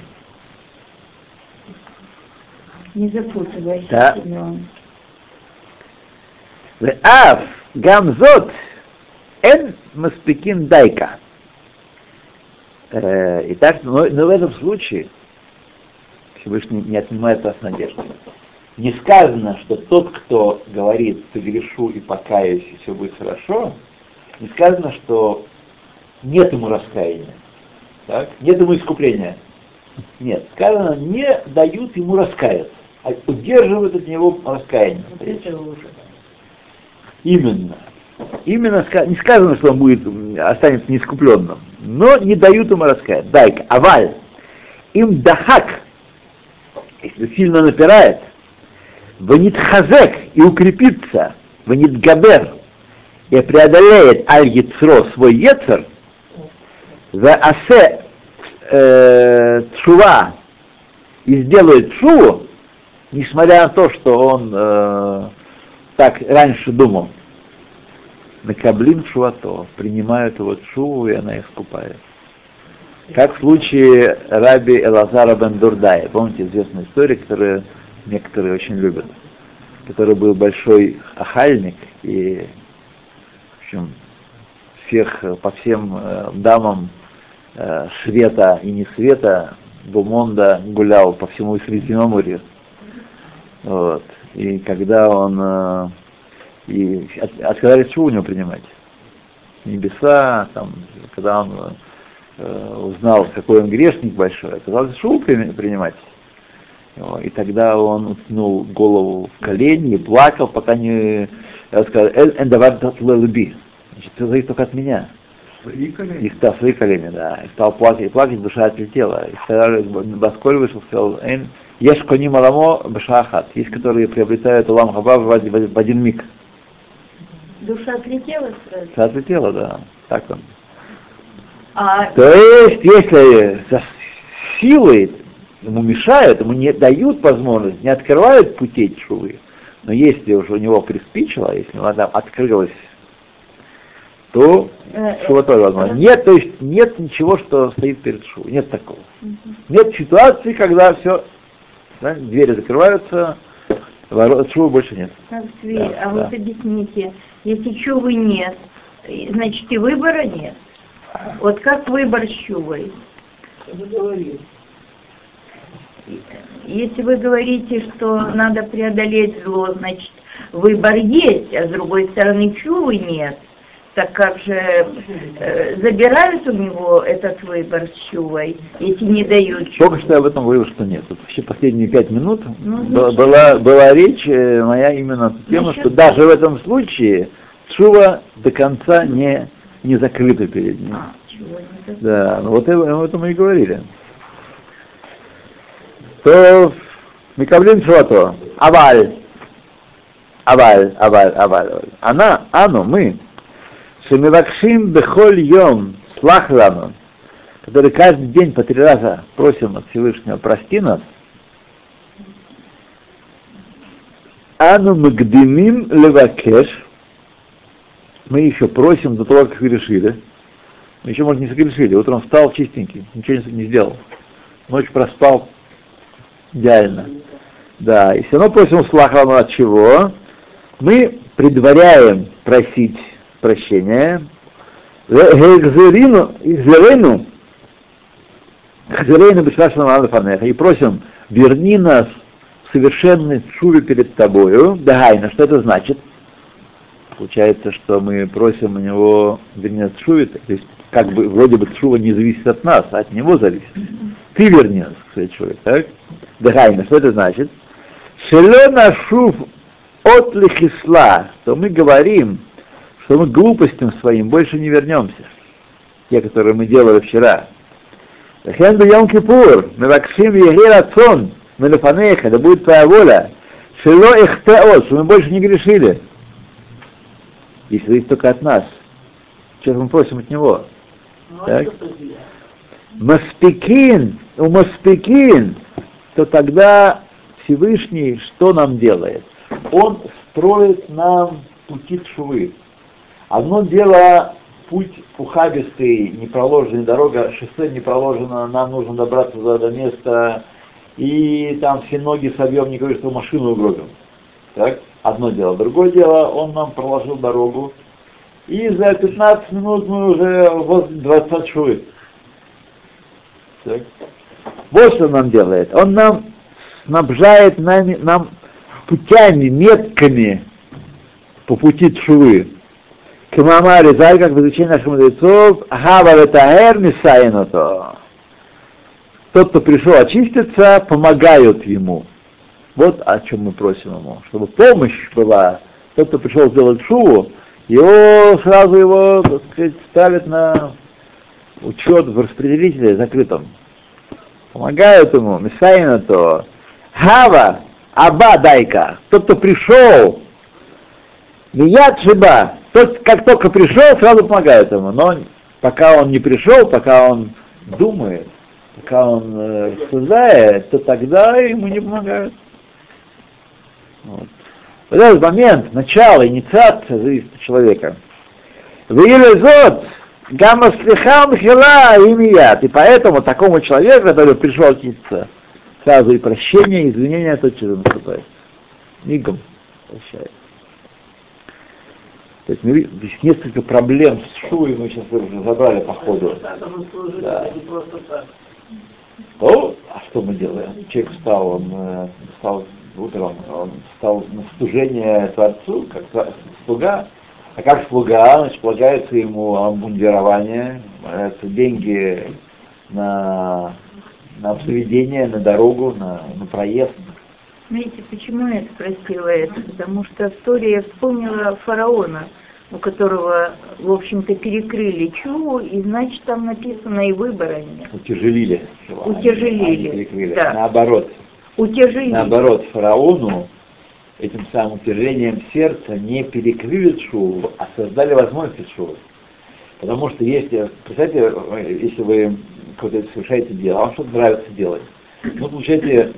Не запутывайся, Да. Семен. ואף גם זאת Эн маспикин дайка. Э, итак, но, но в этом случае Всевышний не отнимает от надежды. Не сказано, что тот, кто говорит «согрешу и покаюсь, и все будет хорошо», не сказано, что нет ему раскаяния, так? нет ему искупления. Нет, сказано, не дают ему раскаяться, а удерживают от него раскаяние. Это уже. Именно. Именно не сказано, что он будет, останется неискупленным, но не дают ему раскаять. Дайка, аваль, им дахак, если сильно напирает, ванит хазек и укрепится, ванит габер, и преодолеет аль свой ецер, за асе э, чува и сделает шуву, несмотря на то, что он э, так раньше думал, Накаблин шувато, принимают его шуву, и она искупает. Как в случае раби Элазара бен Дурдая. Помните известную историю, которую некоторые очень любят? Который был большой ахальник и, в общем, всех, по всем э, дамам э, света и не света Бумонда гулял по всему Средиземноморью. Вот. И когда он э, и от- отказались чего у него принимать? Небеса, там, когда он э, узнал, какой он грешник большой, оказалось шоу принимать. И тогда он уткнул голову в колени и плакал, пока не сказал, «Эль эндавар люби. Значит, зависит только от меня. Свои колени. И да, свои колени, да. И стал плакать, и плакать, душа отлетела. И сказали, Басколь вышел, сказал, «Эн, ешь кони маламо башахат. Есть, которые приобретают улам хаба в один- в один миг. Душа отлетела сразу. Душа отлетела, да. Так он. А То есть, если со силой ему мешают, ему не дают возможность, не открывают путей чувы, но если уже у него приспичило, если она там открылась, то э, шува тоже возможно. Нет, то есть нет ничего, что стоит перед шувой, нет такого. Нет ситуации, когда все, двери закрываются, ворот, шву больше нет. Да, а да. вот объясните, если чувы нет, значит и выбора нет. Вот как выбор с чувой? Если вы говорите, что надо преодолеть зло, значит выбор есть, а с другой стороны чувы нет. Так как же э, забирают у него этот выбор с чувой, если не дают чувы? Только что я об этом говорил, что нет. Вот вообще последние пять минут Ну, была, была речь э, моя именно на тему, что даже в этом случае Шува до конца не, не закрыта перед ним. А? Да, ну вот об этом мы и говорили. То Микаблин Швато, Аваль, Аваль, Аваль, Аваль. Она, Ану, мы, Шемивакшим бехоль йом слахлану, который каждый день по три раза просим от Всевышнего прости нас, Ану магдемим левакеш, мы еще просим до того, как решили. Мы еще, может, не согрешили. Утром встал чистенький, ничего не сделал. Ночь проспал идеально. Да, и все равно просим слахану от чего? Мы предваряем просить прощения. Гзерину, Гзерину, Гзерину и просим, верни нас в совершенной шуве перед тобою. Дагайна, что это значит? Получается, что мы просим у него, вернее, шуве, то есть как бы вроде бы шува не зависит от нас, а от него зависит. Ты верни нас, кстати, человек, так? Дагайна, что это значит? Шелена шув от лихисла, то мы говорим, что мы глупостям своим больше не вернемся. Те, которые мы делали вчера. Лахен Йом Кипур, мы вакшим сон, мы лефанеха, да будет твоя воля. Шело их что мы больше не грешили. Если зависит только от нас. Сейчас мы просим от него. Так? Маспекин, у Маспекин, то тогда Всевышний что нам делает? Он строит нам пути швы. Одно дело путь ухабистый, не проложенная дорога, шоссе не проложено, нам нужно добраться до, до места, и там все ноги собьем, не говорю, что машину угробим. Так? Одно дело. Другое дело, он нам проложил дорогу, и за 15 минут мы уже возле 20 швы. Так? Вот что он нам делает. Он нам снабжает нами, нам путями, метками по пути Тшувы. Камамари Заль, как в изучении наших мудрецов, Хава Ветаэр Мисайното. Тот, кто пришел очиститься, помогают ему. Вот о чем мы просим ему. Чтобы помощь была. Тот, кто пришел сделать шуву, его сразу его, так сказать, ставят на учет в распределителе закрытом. Помогают ему, Мисайна то. Хава, Аба дайка, тот, кто пришел, Мият Шиба, тот, как только пришел, сразу помогает ему. Но пока он не пришел, пока он думает, пока он э, рассуждает, то тогда ему не помогают. Вот. В этот момент, начало, инициация зависит от человека. Вилезот, гамма слихам хила имият. И поэтому такому человеку, который пришел очиститься, сразу и прощение, и извинения тотчас наступает. Мигом прощает. То есть мы, здесь несколько проблем с Шуей мы сейчас уже забрали по ходу. Да. О, а что мы делаем? Человек встал, он э, встал утром, он встал на служение Творцу, как слуга, а как слуга, значит, полагается ему обмундирование, деньги на, на обзаведение, на дорогу, на, на проезд. Знаете, почему я спросила это? Потому что в Торе я вспомнила фараона, у которого, в общем-то, перекрыли чуву, и значит там написано и выбора нет. Утяжелили. Утяжелили. Они. Да. Наоборот. Утяжелили. Наоборот, фараону этим самым утяжелением сердца не перекрыли шуву, а создали возможность шувы. Потому что если, представьте, если вы какое-то совершаете дело, а вам что-то нравится делать, вы получаете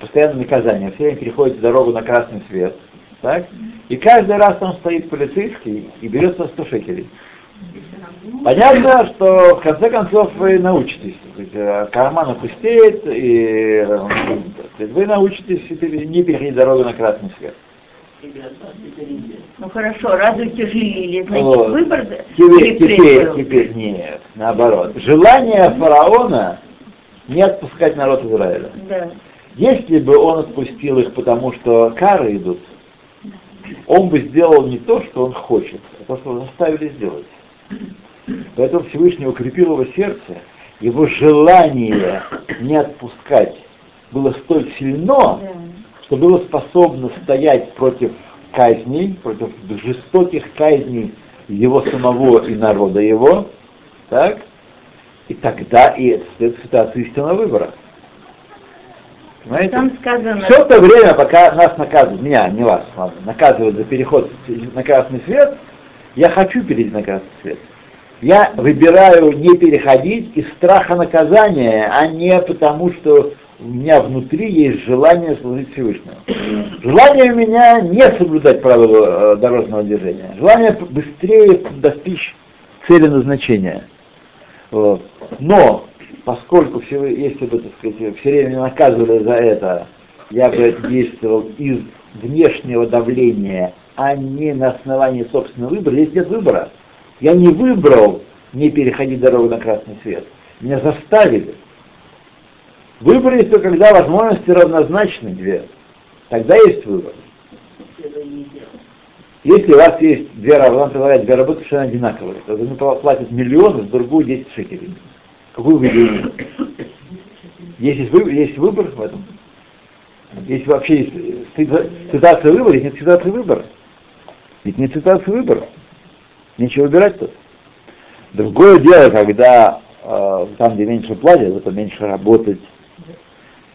постоянное наказание, все время переходите дорогу на красный свет, так? И каждый раз там стоит полицейский и берет 100 шекелей. Понятно, что в конце концов вы научитесь. Э, карман опустеет, и э, вы научитесь не переходить дорогу на красный свет. Ну хорошо, раз утяжелили, значит вот. выбор теперь, теперь, теперь нет, наоборот. Желание фараона не отпускать народ Израиля. Да. Если бы он отпустил их, потому что кары идут, он бы сделал не то, что он хочет, а то, что его заставили сделать. Поэтому Всевышний укрепил его сердце, его желание не отпускать было столь сильно, что было способно стоять против казней, против жестоких казней его самого и народа его, так? И тогда и это ситуация истинного выбора. Понимаете? Там сказано... Все то время, пока нас наказывают, меня, не вас, наказывают за переход на красный свет, Я хочу перейти на красный свет. Я выбираю не переходить из страха наказания, а не потому, что у меня внутри есть желание служить Всевышнему. Желание у меня не соблюдать правила э, дорожного движения. Желание быстрее достичь цели назначения. Вот. Но, поскольку все, если бы, так сказать, все время наказывали за это, я бы действовал из внешнего давления, а не на основании собственного выбора. Здесь нет выбора. Я не выбрал не переходить дорогу на красный свет. Меня заставили. Выбор есть только когда возможности равнозначны две. Тогда есть выбор. Если у вас есть две работы, две работы совершенно одинаковые, то одну платят миллион, за другую 10 шекелей. Какую вы выберете? Есть, выбор, есть выбор в этом? Если вообще есть ситуация выбора, есть нет ситуации выбора. Ведь нет ситуации выбора. Нечего выбирать тут. Другое дело, когда э, там, где меньше платят, это меньше работать,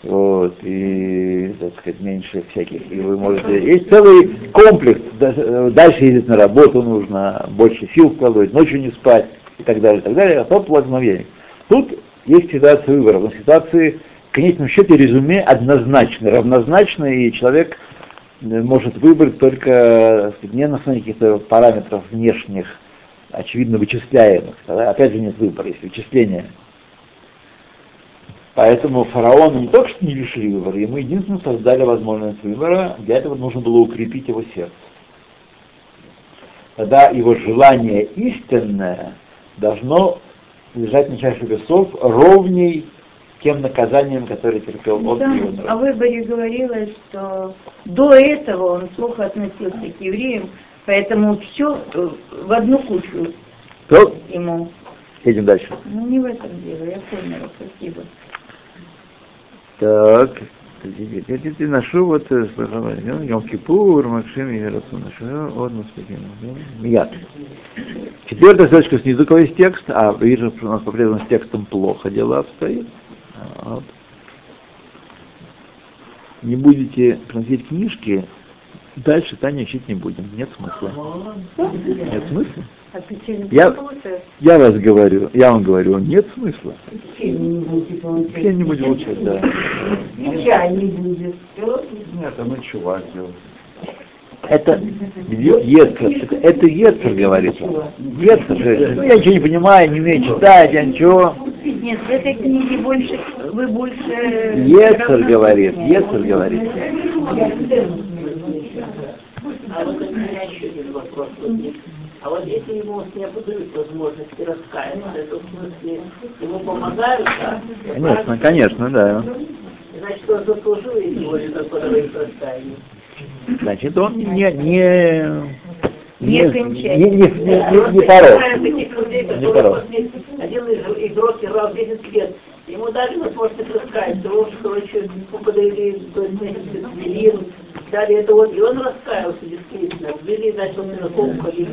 вот, и, так сказать, меньше всяких, и вы можете, есть целый комплекс, дальше ездить на работу нужно, больше сил вкладывать, ночью не спать, и так далее, и так далее, а то платить Тут есть ситуация выбора, но ситуации, в конечном счете, резюме однозначно, равнозначно, и человек э, может выбрать только не на основании каких-то параметров внешних, очевидно вычисляемых. Тогда опять же нет выбора, есть вычисления. Поэтому фараон не только что не лишили выбора, ему единственно создали возможность выбора, для этого нужно было укрепить его сердце. Тогда его желание истинное должно лежать на чаше весов ровней тем наказанием, которое терпел он да, и его народ. О выборе говорилось, что до этого он плохо относился к евреям, поэтому все в одну кучу То, ему. едем дальше. Ну не в этом дело, я поняла, спасибо. Так, я ношу вот Йом Кипур, Макшим и Ношу, вот Мияд. Четвертая строчка снизу, какой есть текст, а вижу, что у нас по-прежнему с текстом плохо дела обстоит. Вот. Не будете приносить книжки, дальше Таня учить не будем. Нет смысла. Нет смысла? А Я-? Я вас говорю, я вам говорю, нет смысла. Все не не будем учить, да. И чай не будет. Нет, а мы чувак делаем. Это Ецер, это, это Ецер говорит. Ецер же, ну, я ничего не понимаю, не умею читать, я ничего. Нет, в этой книге больше, вы больше... Ецер говорит, Ецер говорит. А вот у меня еще один вопрос. Есть. А вот если ему не будут возможности раскаяться, то в смысле ему помогают, да? Конечно, конечно, да. Значит, он заслужил его же такое раскаяние. Значит, он не, не, Не не, кончает. не, не, не, не, не порог. Не порог. один из игрок играл 10 лет. Ему дали возможность раскаяться, он, короче, подарили Велин, дали это вот, и он раскаялся действительно. Ввели, на ком ходили.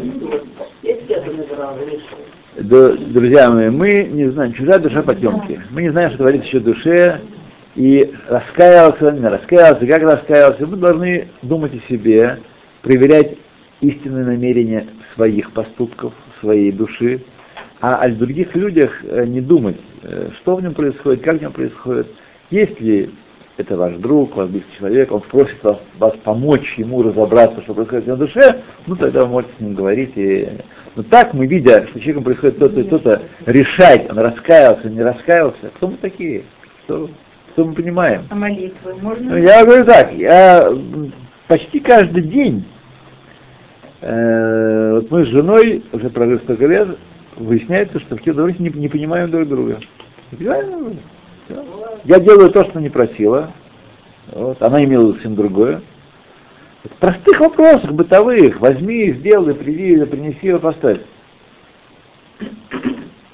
Есть это. Д- Друзья мои, мы не знаем, чужая душа потемки. Мы не знаем, что творится еще душе, и раскаялся, не раскаялся, как раскаялся. Мы должны думать о себе, проверять истинные намерения своих поступков, своей души, а о других людях э, не думать, э, что в нем происходит, как в нем происходит. Если это ваш друг, ваш близкий человек, он просит вас, вас помочь ему разобраться, что происходит на душе, ну тогда вы можете с ним говорить. И... Но так мы, видя, что человеком происходит то-то и то-то, решать, он раскаялся, не раскаялся, кто мы такие? Что, что мы понимаем? А молитвы Ну, можно? Я говорю так, я почти каждый день, э, вот мы с женой, уже прожив столько лет, выясняется, что в каких-то вопросах не, не понимаем друг друга. Не понимаем друг друга. Я делаю то, что не просила, вот, она имела совсем другое. В простых вопросах, бытовых, возьми, сделай, приди, принеси, поставь.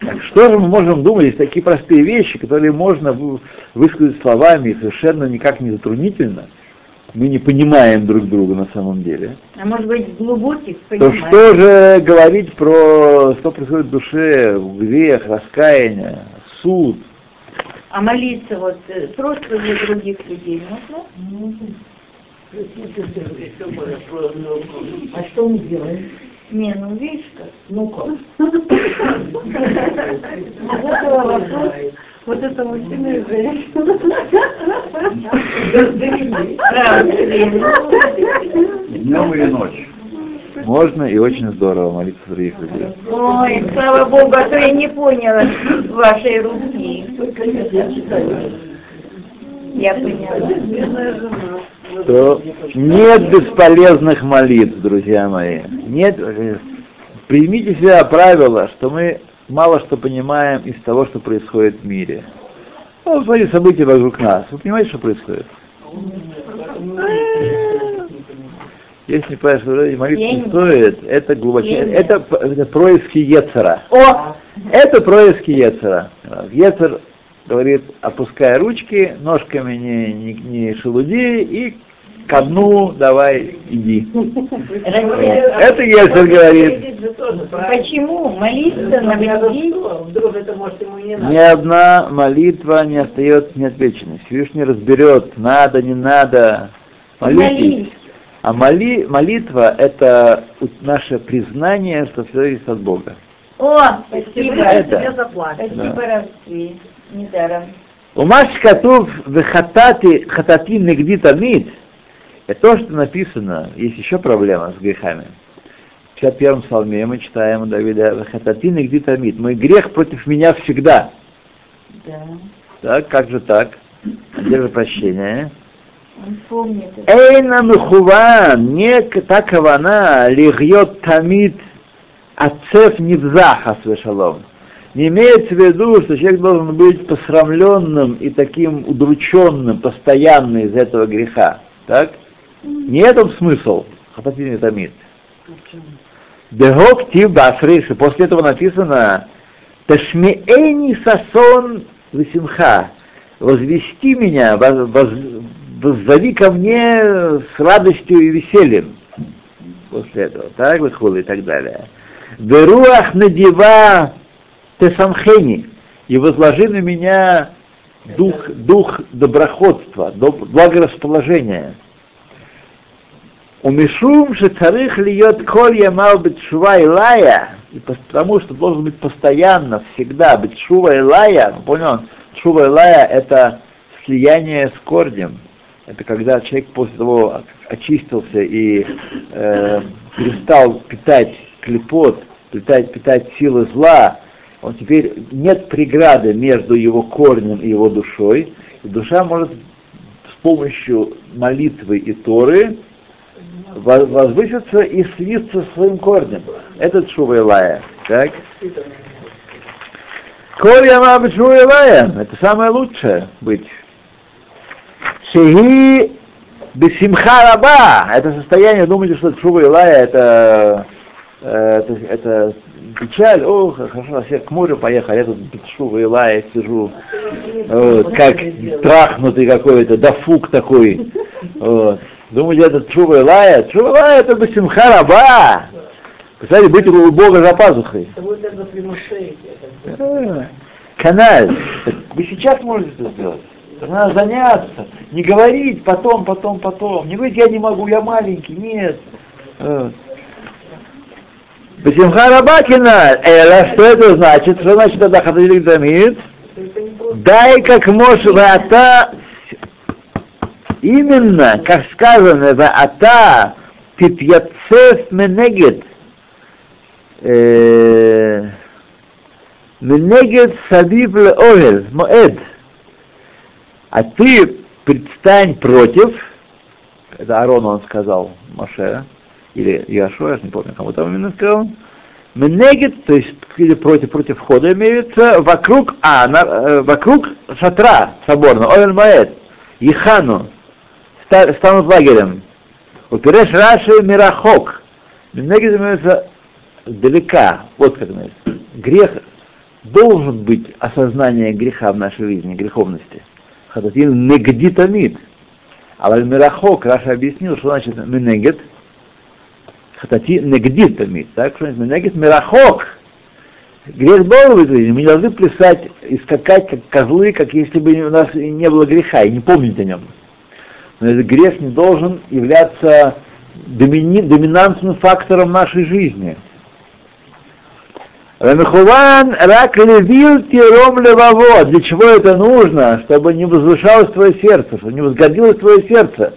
Так что же мы можем думать, есть такие простые вещи, которые можно вы- высказать словами и совершенно никак не затруднительно, мы не понимаем друг друга на самом деле, А может быть глубоких то понимаешь? что же говорить про, что происходит в душе, грех, раскаяние, суд? А молиться вот э, просто для других людей можно? А что мы делаем? Не, ну видишь как. Ну как? Вот это вопрос. Вот это мужчина и женщина. Днем или ночью. Можно и очень здорово молиться за других людей. Ой, слава Богу, а то я не поняла вашей руки. Я поняла. Что нет бесполезных молитв, друзья мои. Нет, э, примите себя правило, что мы мало что понимаем из того, что происходит в мире. Ну, смотрите события вокруг нас. Вы понимаете, что происходит? Если не понимаешь, что молиться не стоит, это не- это, это происки Ецера. О! Это происки Ецера. Ецер говорит, опускай ручки, ножками не, не, не шелуди и ко дну давай иди. Это Ецер говорит. Почему? Молиться на людей? Вдруг это может ему и не Ни надо. одна молитва не остается неотвеченной. Всевышний разберет, надо, не надо. Молитесь. А моли, молитва — это наше признание, что все зависит от Бога. О, спасибо. Это. Тебе заплатят. Спасибо, Равски. Недаром. У Машкатув вехатати хатати негди тамид это то, что написано, есть еще проблема с грехами. В 51-м псалме мы читаем у Давида вехатати негди тамид. Мой грех против меня всегда. Да. Так, как же так? Где же прощение? Эйна мухуван, не та кавана, лихьет тамид ацеф невзаха свешалом. Не имеется в виду, что человек должен быть посрамленным и таким удрученным постоянно из этого греха. Так? Не этом смысл. Хататин тамид. Дегок тив басриши. После этого написано Ташмиэни сасон весимха. Возвести меня, воз- воз- воззови ко мне с радостью и весельем. После этого, так, выхвалы и так далее. Беруах надева тесамхени. И возложи на меня дух, дух доброходства, доб- благорасположения. Умешум шецарых льет коль ямал бетшува и лая, и потому что должен быть постоянно, всегда бетшува и лая, понял? Шува и лая это слияние с корнем. Это когда человек после того очистился и э, перестал питать клепот, питать, питать силы зла, он теперь нет преграды между его корнем и его душой, и душа может с помощью молитвы и Торы во- возвыситься и слиться со своим корнем. Это Шува Илая. Так? Коль яма Шува это самое лучшее быть. Шеги бесимха раба, это состояние, думаете, что Шува Илая это, это, это печаль, о, хорошо, все к морю поехали, я тут Шува Илая сижу, вот, как трахнутый какой-то, дафук такой. Вот. Думаете, это Чува Илая? Чува Илая это Басимха Раба. Представляете, быть у Бога за пазухой. Канал. Вы сейчас можете это сделать. Надо заняться. Не говорить потом, потом, потом. Не говорить, я не могу, я маленький. Нет. Вот. Басимха Раба Киналь. Эла, что это значит? Что значит тогда Хатадилик Замид? Дай как можешь, вата именно, как сказано, вата титьяцев менегет э, менегет сабиб огель, моэд. А ты предстань против, это Аарон он сказал, Маше, или Яшо, я не помню, кому там именно сказал, Менегет, то есть или против, против входа имеется, вокруг, а, на, э, вокруг шатра соборного, Оэль Маэд, Ихану, ста- станут лагерем. Упереш Раши Мирахок. Менегет имеется далека, вот как имеется. Грех, должен быть осознание греха в нашей жизни, греховности. Хататин негдитамид. А Мирахок, Раша объяснил, что значит менегет, хатати негдит тамид, так что негдит мирахок. Грех должен быть в жизни, мы не должны плясать и скакать как козлы, как если бы у нас не было греха, и не помнить о нем. Но этот грех не должен являться домини- доминантным фактором нашей жизни. Рамихуван рак левил тиром левово. Для чего это нужно? Чтобы не возвышалось твое сердце, чтобы не возгордилось твое сердце.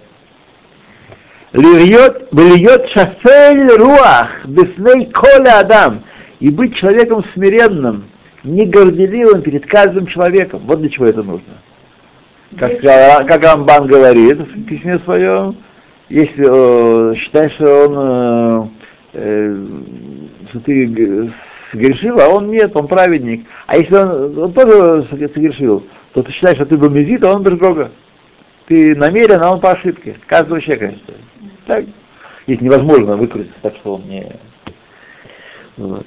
Льет, льет шафель руах, бесней коля адам. И быть человеком смиренным, не горделивым перед каждым человеком. Вот для чего это нужно. Как, как Рамбан говорит в письме своем, если э, считаешь, что он, э, э, что ты согрешил, а он нет, он праведник. А если он, он тоже согрешил, то ты считаешь, что ты бомезит, а он бежгога. Ты намерен, а он по ошибке. Каждого человека. Так, если невозможно выкрутиться, так что он не... Вот.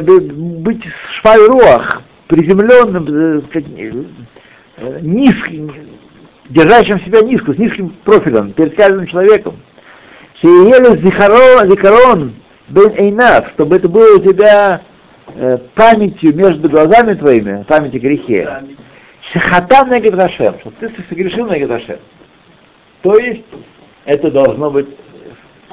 Б- быть швайруах, приземленным, э, э, низким, держащим себя низко, с низким профилем перед каждым человеком. Шиеле зихарон, зихарон бен эйнав, чтобы это было у тебя э, памятью между глазами твоими, память о грехе. Шахатам на Гашем, чтобы ты согрешил на Гашем. То есть это должно быть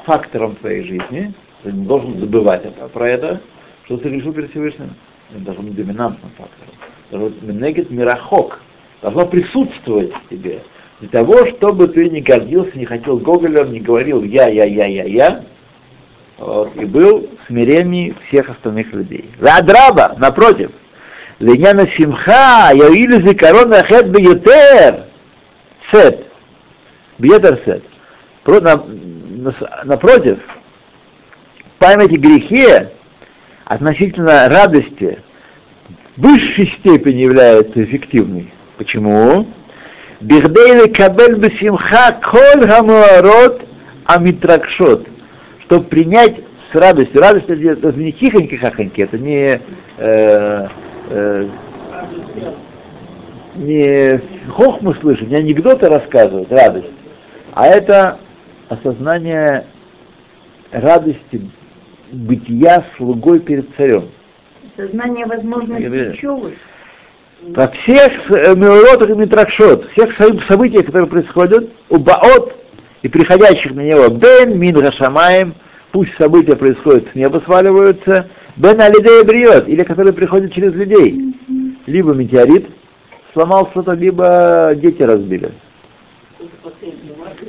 фактором твоей жизни, ты не должен забывать это, про это, что ты решил перед Всевышним. Это должно быть доминантным фактором. Должно быть менегет мирахок. Должно присутствовать в тебе. Для того, чтобы ты не гордился, не хотел Гоголем, не говорил я, я, я, я, я, вот, и был в всех остальных людей. Ладраба, напротив, Леняна Симха, Яили Зикарон Ахет Бьетер, Сет, Бьетер Сет. Про- на- на- Напротив, память о грехе относительно радости в высшей степени является эффективной. Почему? Бихдейли кабель бесимха коль хамуарот амитракшот. Чтобы принять с радостью. Радость это, не тихонько-хахоньки, это не, э, э, не хохмы слышать, не анекдоты рассказывать, радость, а это осознание радости бытия слугой перед царем. Сознание возможности чувств. Во всех э, меуротах и митракшот, всех со- событиях, которые происходят, у Баот и приходящих на него, Бен Мин Рашамаем, пусть события происходят с неба сваливаются, Бен Алидея Бриот, или которые приходят через людей. Либо метеорит сломал что-то, либо дети разбили.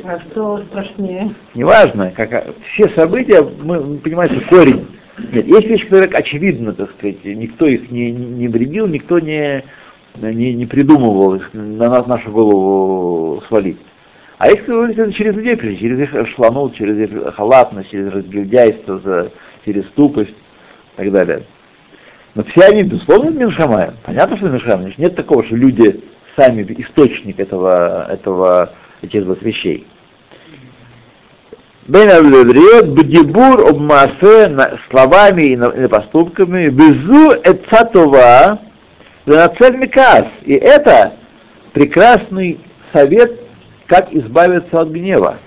А что страшнее? Неважно, как, а, все события, мы, что корень. Нет, есть вещи, которые очевидно, так сказать, никто их не, не вредил, никто не, не, не придумывал их на нас, нашу голову свалить. А если вы это через людей через их шланут, через их халатность, через разгильдяйство, через тупость и так далее. Но все они, безусловно, Миншамаем. Понятно, что Миншамаем. Нет такого, что люди сами источник этого, этого, этих вот вещей. Бен Авлевриот, Бдибур, Обмасе, словами и, на- и поступками, Безу Эцатова, Ленацель Микас. И это прекрасный совет, как избавиться от гнева.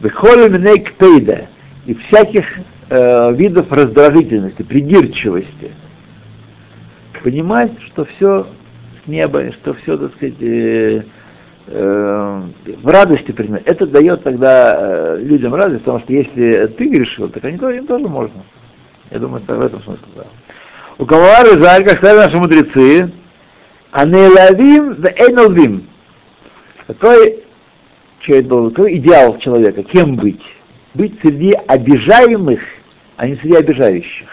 Пейда и всяких э, видов раздражительности, придирчивости. Понимать, что все с неба, что все, так сказать, э, э, в радости принимать. Это дает тогда э, людям радость, потому что если ты грешил, так они тоже, им тоже можно. Я думаю, это в этом смысле, да. У Кавары жаль, как сказали наши мудрецы, анелавим в эйнолвим. Какой, это был, какой идеал человека, кем быть? Быть среди обижаемых, а не среди обижающих.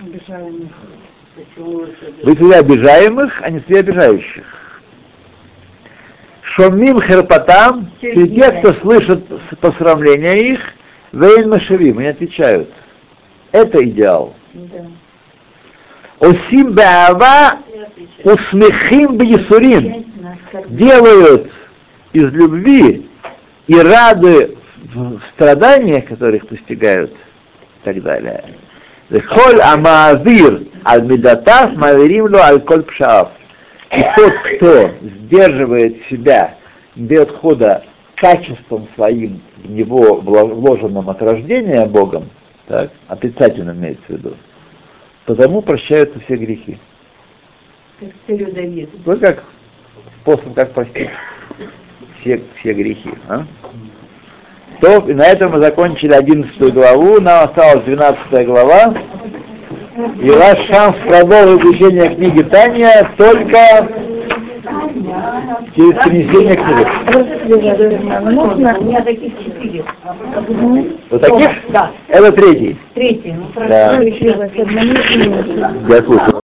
Обижаемых. Быть среди обижаемых, а не среди обижающих. Шомим херпатам, среди тех, кто слышит посрамления их, вейн машевим, они отвечают. Это идеал. Да. Осим беава, усмехим бьесурим. Делают из любви и рады в страданиях, которых постигают, и так далее. Холь амаавир аль медатав маверим ло аль коль пшаав. И тот, кто сдерживает себя, не дает хода качеством своим в него вло- вложенным от рождения Богом, так, отрицательно имеется в виду, потому прощаются все грехи. Как. Вот как способ, как простить. Все, все грехи. А? То, и на этом мы закончили 11 главу, нам осталась 12 глава. И ваш шанс продолжить изучение книги Таня только через принесение книги. Можно? У меня таких четыре. Вот таких? Да. Это третий. Третий. Ну, Да. Я слушаю.